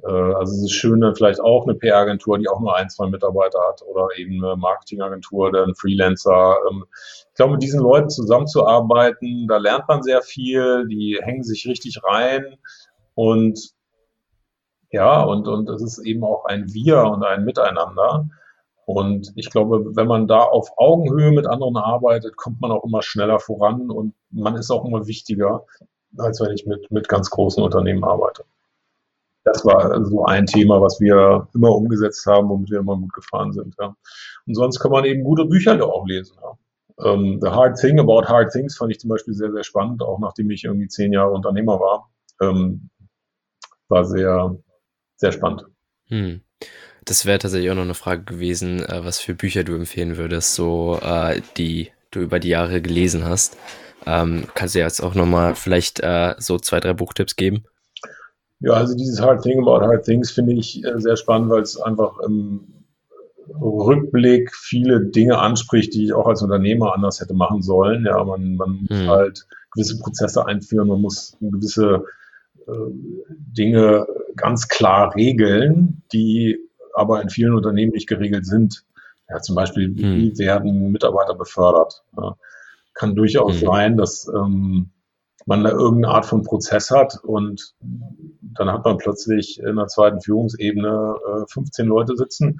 Äh, also es ist schön, dann vielleicht auch eine PR-Agentur, die auch nur ein, zwei Mitarbeiter hat oder eben eine Marketingagentur oder ein Freelancer. Ähm, ich glaube, mit diesen Leuten zusammenzuarbeiten, da lernt man sehr viel, die hängen sich richtig rein und ja, und, und es ist eben auch ein Wir und ein Miteinander. Und ich glaube, wenn man da auf Augenhöhe mit anderen arbeitet, kommt man auch immer schneller voran und man ist auch immer wichtiger, als wenn ich mit, mit ganz großen Unternehmen arbeite. Das war so ein Thema, was wir immer umgesetzt haben, womit wir immer gut gefahren sind. Ja. Und sonst kann man eben gute Bücher da auch lesen. Ja. Um, ähm, The Hard Thing About Hard Things fand ich zum Beispiel sehr, sehr spannend, auch nachdem ich irgendwie zehn Jahre Unternehmer war. Ähm, war sehr, sehr spannend. Hm. Das wäre tatsächlich auch noch eine Frage gewesen, äh, was für Bücher du empfehlen würdest, so äh, die du über die Jahre gelesen hast. Ähm, kannst du jetzt auch nochmal vielleicht äh, so zwei, drei Buchtipps geben? Ja, also dieses Hard Thing About Hard Things finde ich äh, sehr spannend, weil es einfach im Rückblick viele Dinge anspricht, die ich auch als Unternehmer anders hätte machen sollen. Ja, man, man muss hm. halt gewisse Prozesse einführen, man muss gewisse äh, Dinge ganz klar regeln, die aber in vielen Unternehmen nicht geregelt sind. Ja, zum Beispiel, wie hm. werden Mitarbeiter befördert? Ja, kann durchaus hm. sein, dass ähm, man da irgendeine Art von Prozess hat und dann hat man plötzlich in der zweiten Führungsebene äh, 15 Leute sitzen,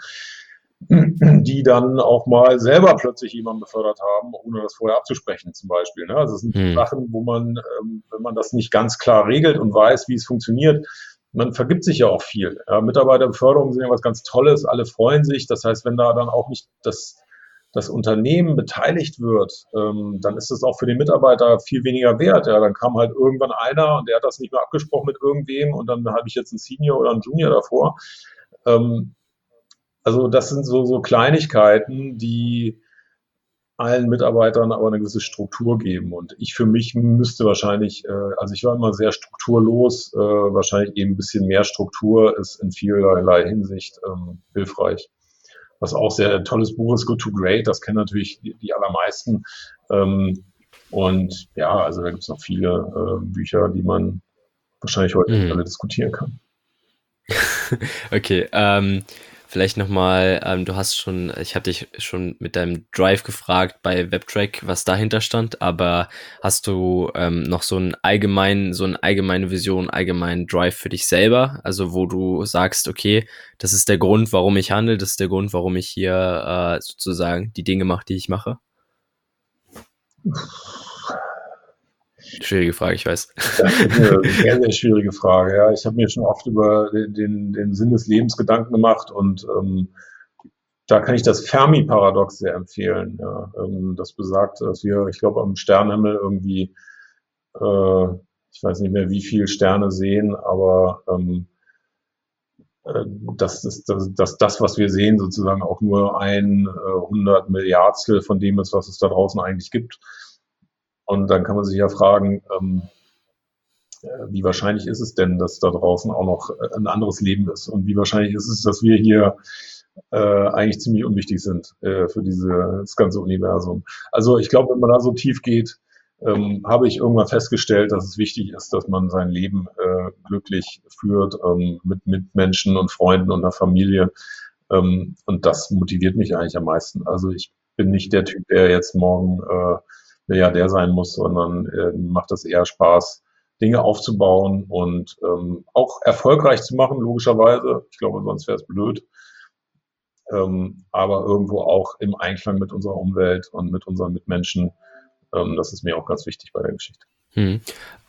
die dann auch mal selber plötzlich jemanden befördert haben, ohne das vorher abzusprechen zum Beispiel. Ne? Also es sind hm. Sachen, wo man, ähm, wenn man das nicht ganz klar regelt und weiß, wie es funktioniert, man vergibt sich ja auch viel. Ja, Mitarbeiterbeförderungen sind ja was ganz Tolles, alle freuen sich. Das heißt, wenn da dann auch nicht das das Unternehmen beteiligt wird, ähm, dann ist es auch für den Mitarbeiter viel weniger wert. Ja, dann kam halt irgendwann einer und der hat das nicht mehr abgesprochen mit irgendwem und dann habe ich jetzt einen Senior oder einen Junior davor. Ähm, also das sind so, so Kleinigkeiten, die allen Mitarbeitern aber eine gewisse Struktur geben. Und ich für mich müsste wahrscheinlich, äh, also ich war immer sehr strukturlos, äh, wahrscheinlich eben ein bisschen mehr Struktur ist in vielerlei Hinsicht ähm, hilfreich was auch sehr tolles Buch ist, Good to Great. Das kennen natürlich die, die allermeisten. Ähm, und ja, also da gibt es noch viele äh, Bücher, die man wahrscheinlich heute mhm. alle diskutieren kann. okay, ähm, Vielleicht nochmal, ähm, du hast schon, ich hatte dich schon mit deinem Drive gefragt bei WebTrack, was dahinter stand, aber hast du ähm, noch so einen allgemeinen, so eine allgemeine Vision, allgemeinen Drive für dich selber? Also wo du sagst, okay, das ist der Grund, warum ich handle, das ist der Grund, warum ich hier äh, sozusagen die Dinge mache, die ich mache? Schwierige Frage, ich weiß. Das ist eine sehr, sehr schwierige Frage. Ja, ich habe mir schon oft über den, den Sinn des Lebens Gedanken gemacht und ähm, da kann ich das Fermi-Paradox sehr empfehlen. Ja. Ähm, das besagt, dass wir, ich glaube, am Sternenhimmel irgendwie, äh, ich weiß nicht mehr, wie viele Sterne sehen, aber ähm, äh, dass, dass, dass, dass das, was wir sehen, sozusagen auch nur ein äh, hundert Milliardstel von dem ist, was es da draußen eigentlich gibt. Und dann kann man sich ja fragen, ähm, äh, wie wahrscheinlich ist es denn, dass da draußen auch noch äh, ein anderes Leben ist? Und wie wahrscheinlich ist es, dass wir hier äh, eigentlich ziemlich unwichtig sind äh, für diese, das ganze Universum? Also ich glaube, wenn man da so tief geht, ähm, habe ich irgendwann festgestellt, dass es wichtig ist, dass man sein Leben äh, glücklich führt ähm, mit Mitmenschen und Freunden und einer Familie. Ähm, und das motiviert mich eigentlich am meisten. Also ich bin nicht der Typ, der jetzt morgen äh, Milliardär sein muss, sondern äh, macht das eher Spaß, Dinge aufzubauen und ähm, auch erfolgreich zu machen, logischerweise. Ich glaube, sonst wäre es blöd. Ähm, aber irgendwo auch im Einklang mit unserer Umwelt und mit unseren Mitmenschen. Ähm, das ist mir auch ganz wichtig bei der Geschichte. Hm.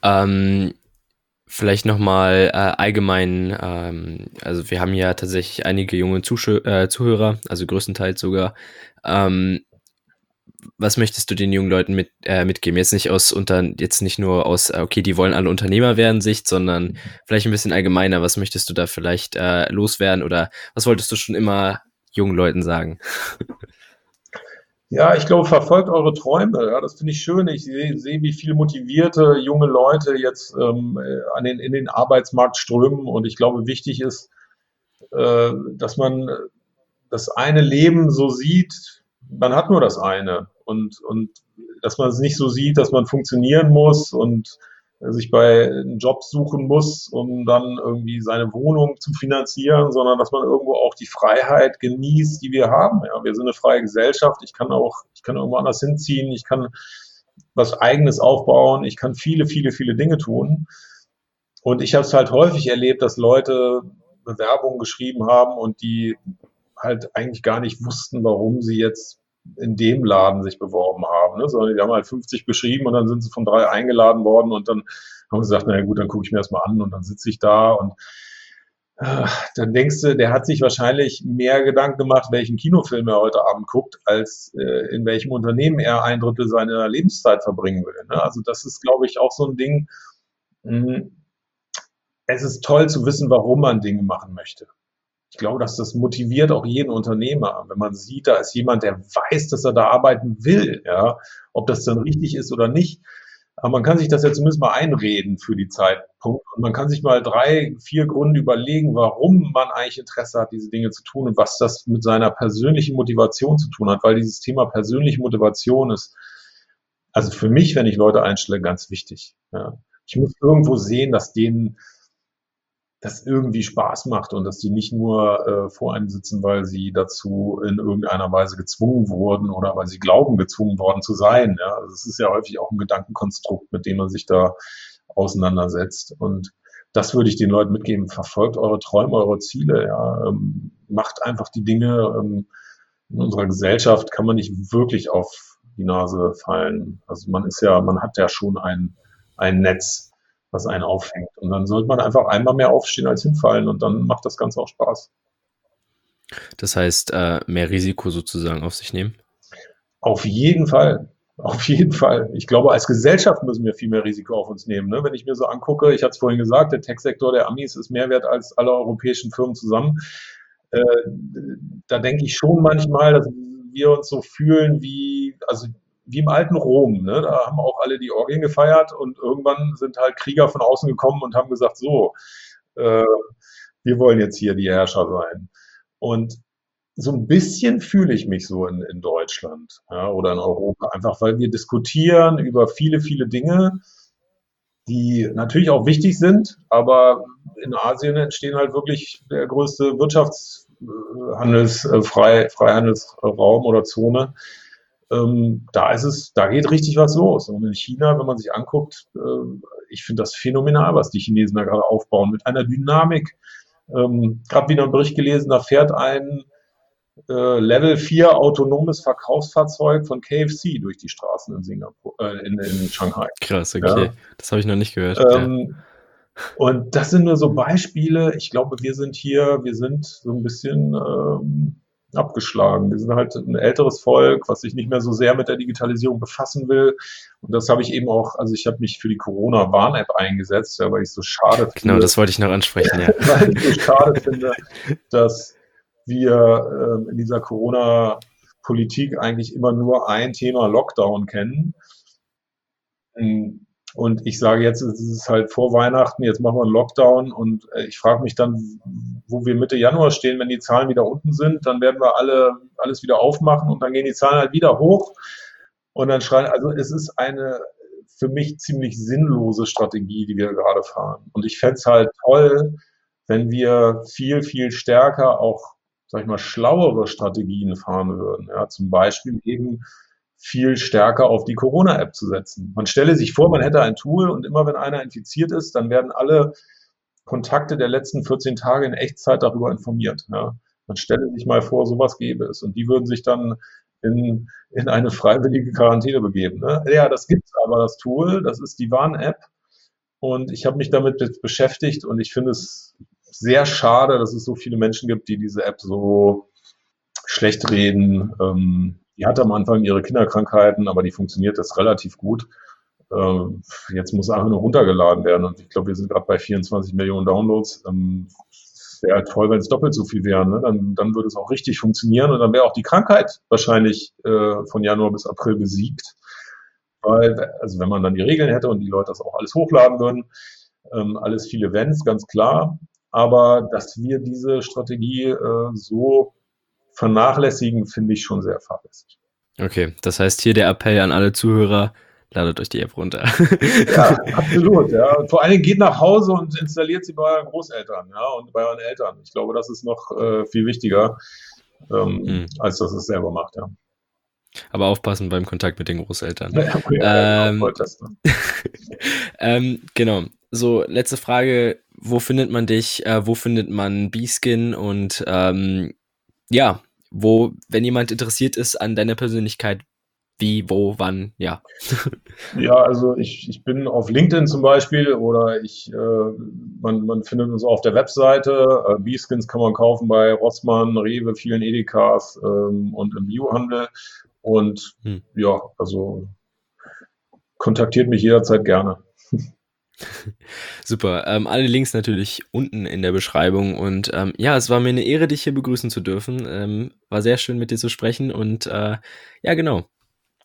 Ähm, vielleicht nochmal äh, allgemein, ähm, also wir haben ja tatsächlich einige junge Zuschö äh, Zuhörer, also größtenteils sogar. Ähm, was möchtest du den jungen Leuten mit, äh, mitgeben? Jetzt nicht aus unter, jetzt nicht nur aus, äh, okay, die wollen alle Unternehmer werden Sicht, sondern mhm. vielleicht ein bisschen allgemeiner. Was möchtest du da vielleicht äh, loswerden oder was wolltest du schon immer jungen Leuten sagen? Ja, ich glaube, verfolgt eure Träume. Ja, das finde ich schön. Ich sehe, seh, wie viele motivierte junge Leute jetzt ähm, an den, in den Arbeitsmarkt strömen. Und ich glaube, wichtig ist, äh, dass man das eine Leben so sieht, man hat nur das eine. Und, und dass man es nicht so sieht, dass man funktionieren muss und sich bei einem Job suchen muss, um dann irgendwie seine Wohnung zu finanzieren, sondern dass man irgendwo auch die Freiheit genießt, die wir haben. Ja, wir sind eine freie Gesellschaft. Ich kann auch, ich kann irgendwo anders hinziehen. Ich kann was Eigenes aufbauen. Ich kann viele, viele, viele Dinge tun. Und ich habe es halt häufig erlebt, dass Leute Bewerbungen geschrieben haben und die halt eigentlich gar nicht wussten, warum sie jetzt in dem Laden sich beworben haben, ne? sondern die haben halt 50 beschrieben und dann sind sie von drei eingeladen worden und dann haben sie gesagt, naja gut, dann gucke ich mir das mal an und dann sitze ich da und äh, dann denkst du, der hat sich wahrscheinlich mehr Gedanken gemacht, welchen Kinofilm er heute Abend guckt, als äh, in welchem Unternehmen er ein Drittel seiner Lebenszeit verbringen will. Ne? Also das ist, glaube ich, auch so ein Ding. Mh, hm, es ist toll zu wissen, warum man Dinge machen möchte ich glaube, dass das motiviert auch jeden Unternehmer, wenn man sieht, da ist jemand, der weiß, dass er da arbeiten will, ja, ob das dann richtig ist oder nicht. Aber man kann sich das ja zumindest mal einreden für die Zeitpunkt und man kann sich mal drei, vier Gründe überlegen, warum man eigentlich Interesse hat, diese Dinge zu tun und was das mit seiner persönlichen Motivation zu tun hat, weil dieses Thema persönliche Motivation ist, also für mich, wenn ich Leute einstelle, ganz wichtig. Ja. Ich muss irgendwo sehen, dass denen das irgendwie Spaß macht und dass die nicht nur äh, vor einem sitzen, weil sie dazu in irgendeiner Weise gezwungen wurden oder weil sie glauben, gezwungen worden zu sein. Ja, also es ist ja häufig auch ein Gedankenkonstrukt, mit dem man sich da auseinandersetzt. Und das würde ich den Leuten mitgeben. Verfolgt eure Träume, eure Ziele. Ja, ähm, macht einfach die Dinge. Ähm, in unserer Gesellschaft kann man nicht wirklich auf die Nase fallen. Also man ist ja, man hat ja schon ein, ein Netz was einen auffängt. Und dann sollte man einfach einmal mehr aufstehen als hinfallen und dann macht das Ganze auch Spaß. Das heißt, äh, mehr Risiko sozusagen auf sich nehmen? Auf jeden Fall. Auf jeden Fall. Ich glaube, als Gesellschaft müssen wir viel mehr Risiko auf uns nehmen. Ne? Wenn ich mir so angucke, ich hatte es vorhin gesagt, der Tech-Sektor der Amis ist mehr wert als alle europäischen Firmen zusammen. Äh, da denke ich schon manchmal, dass wir uns so fühlen wie, also wie im alten Rom. Ne? Da haben auch alle die Orgien gefeiert und irgendwann sind halt Krieger von außen gekommen und haben gesagt, so, äh, wir wollen jetzt hier die Herrscher sein. Und so ein bisschen fühle ich mich so in, in Deutschland ja, oder in Europa, einfach weil wir diskutieren über viele, viele Dinge, die natürlich auch wichtig sind, aber in Asien entstehen halt wirklich der größte Wirtschaftshandels, äh, Freihandelsraum oder Zone ähm, da ist es, da geht richtig was los. Und in China, wenn man sich anguckt, äh, ich finde das phänomenal, was die Chinesen da gerade aufbauen, mit einer Dynamik. Ähm, Gerade wieder einen Bericht gelesen, da fährt ein äh, Level 4 autonomes Verkaufsfahrzeug von KFC durch die Straßen in Singapur, äh, in, in Shanghai. Krass, okay. Ja. Das habe ich noch nicht gehört. Ähm, ja. Und das sind nur so Beispiele. Ich glaube, wir sind hier, wir sind so ein bisschen ähm, abgeschlagen. Wir sind halt ein älteres Volk, was sich nicht mehr so sehr mit der Digitalisierung befassen will. Und das habe ich eben auch, also ich habe mich für die Corona-Warn-App eingesetzt, weil ich so schade genau, finde. Genau, das wollte ich noch ansprechen, ja. weil ich so schade finde, dass wir äh, in dieser Corona-Politik eigentlich immer nur ein Thema Lockdown kennen. Und ich sage jetzt, es ist halt vor Weihnachten, jetzt machen wir einen Lockdown und äh, ich frage mich dann, wo wir Mitte Januar stehen, wenn die Zahlen wieder unten sind, dann werden wir alle alles wieder aufmachen und dann gehen die Zahlen halt wieder hoch und dann schreien, also es ist eine für mich ziemlich sinnlose Strategie, die wir gerade fahren. Und ich fände es halt toll, wenn wir viel, viel stärker auch, sag ich mal, schlauere Strategien fahren würden. Ja, zum Beispiel eben viel stärker auf die Corona-App zu setzen. Man stelle sich vor, man hätte ein Tool und immer wenn einer infiziert ist, dann werden alle Kontakte der letzten 14 Tage in Echtzeit darüber informiert. Ja. Man stelle sich mal vor, sowas gäbe es. Und die würden sich dann in, in eine freiwillige Quarantäne begeben. Ne? Ja, das gibt es aber, das Tool. Das ist die Warn-App. Und ich habe mich damit beschäftigt und ich finde es sehr schade, dass es so viele Menschen gibt, die diese App so schlecht reden. Ähm, die hat am Anfang ihre Kinderkrankheiten, aber die funktioniert das relativ gut. Ähm, jetzt muss einfach nur runtergeladen werden und ich glaube, wir sind gerade bei 24 Millionen Downloads. Ähm, wäre halt toll, wenn es doppelt so viel wären. Ne? Dann, dann würde es auch richtig funktionieren und dann wäre auch die Krankheit wahrscheinlich äh, von Januar bis April besiegt. Weil, also wenn man dann die Regeln hätte und die Leute das auch alles hochladen würden, ähm, alles viele Events, ganz klar. Aber dass wir diese Strategie äh, so vernachlässigen, finde ich schon sehr fahrlässig. Okay, das heißt hier der Appell an alle Zuhörer, ladet euch die App runter. ja, absolut. Ja. Vor allen Dingen geht nach Hause und installiert sie bei euren Großeltern ja, und bei euren Eltern. Ich glaube, das ist noch äh, viel wichtiger, ähm, mhm. als dass es selber macht. Ja. Aber aufpassen beim Kontakt mit den Großeltern. Ja, okay, ähm, ja, ähm, genau. So, letzte Frage. Wo findet man dich? Äh, wo findet man B-Skin? Und ähm, ja, wo, wenn jemand interessiert ist an deiner Persönlichkeit, wie, wo, wann, ja. ja, also ich, ich bin auf LinkedIn zum Beispiel oder ich, äh, man, man findet uns auf der Webseite. Äh, B-Skins kann man kaufen bei Rossmann, Rewe, vielen Edekas ähm, und im Biohandel. Und hm. ja, also kontaktiert mich jederzeit gerne. Super. Ähm, alle Links natürlich unten in der Beschreibung. Und ähm, ja, es war mir eine Ehre, dich hier begrüßen zu dürfen. Ähm, war sehr schön, mit dir zu sprechen. Und äh, ja, genau.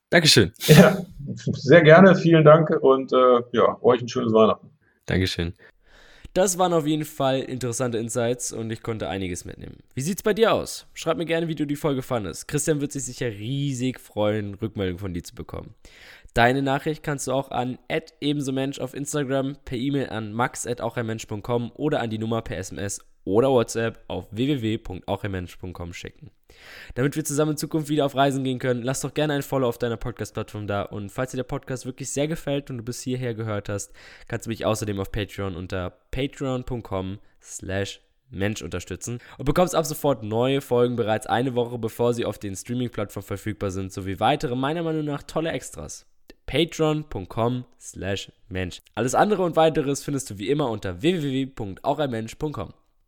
Dankeschön. Ja, sehr gerne. Vielen Dank und äh, ja, euch ein schönes Weihnachten. Dankeschön. Das waren auf jeden Fall interessante Insights und ich konnte einiges mitnehmen. Wie sieht's bei dir aus? Schreib mir gerne, wie du die Folge fandest. Christian wird sich sicher riesig freuen, Rückmeldung von dir zu bekommen. Deine Nachricht kannst du auch an ebensomensch auf Instagram, per E-Mail an max.auchermensch.com oder an die Nummer per SMS oder WhatsApp auf www.auchermensch.com schicken. Damit wir zusammen in Zukunft wieder auf Reisen gehen können, lass doch gerne ein Follow auf deiner Podcast-Plattform da. Und falls dir der Podcast wirklich sehr gefällt und du bis hierher gehört hast, kannst du mich außerdem auf Patreon unter patreon.com slash Mensch unterstützen und bekommst ab sofort neue Folgen bereits eine Woche bevor sie auf den Streaming-Plattformen verfügbar sind, sowie weitere meiner Meinung nach tolle Extras patreon.com slash Mensch. Alles andere und weiteres findest du wie immer unter www.aucheinmensch.com.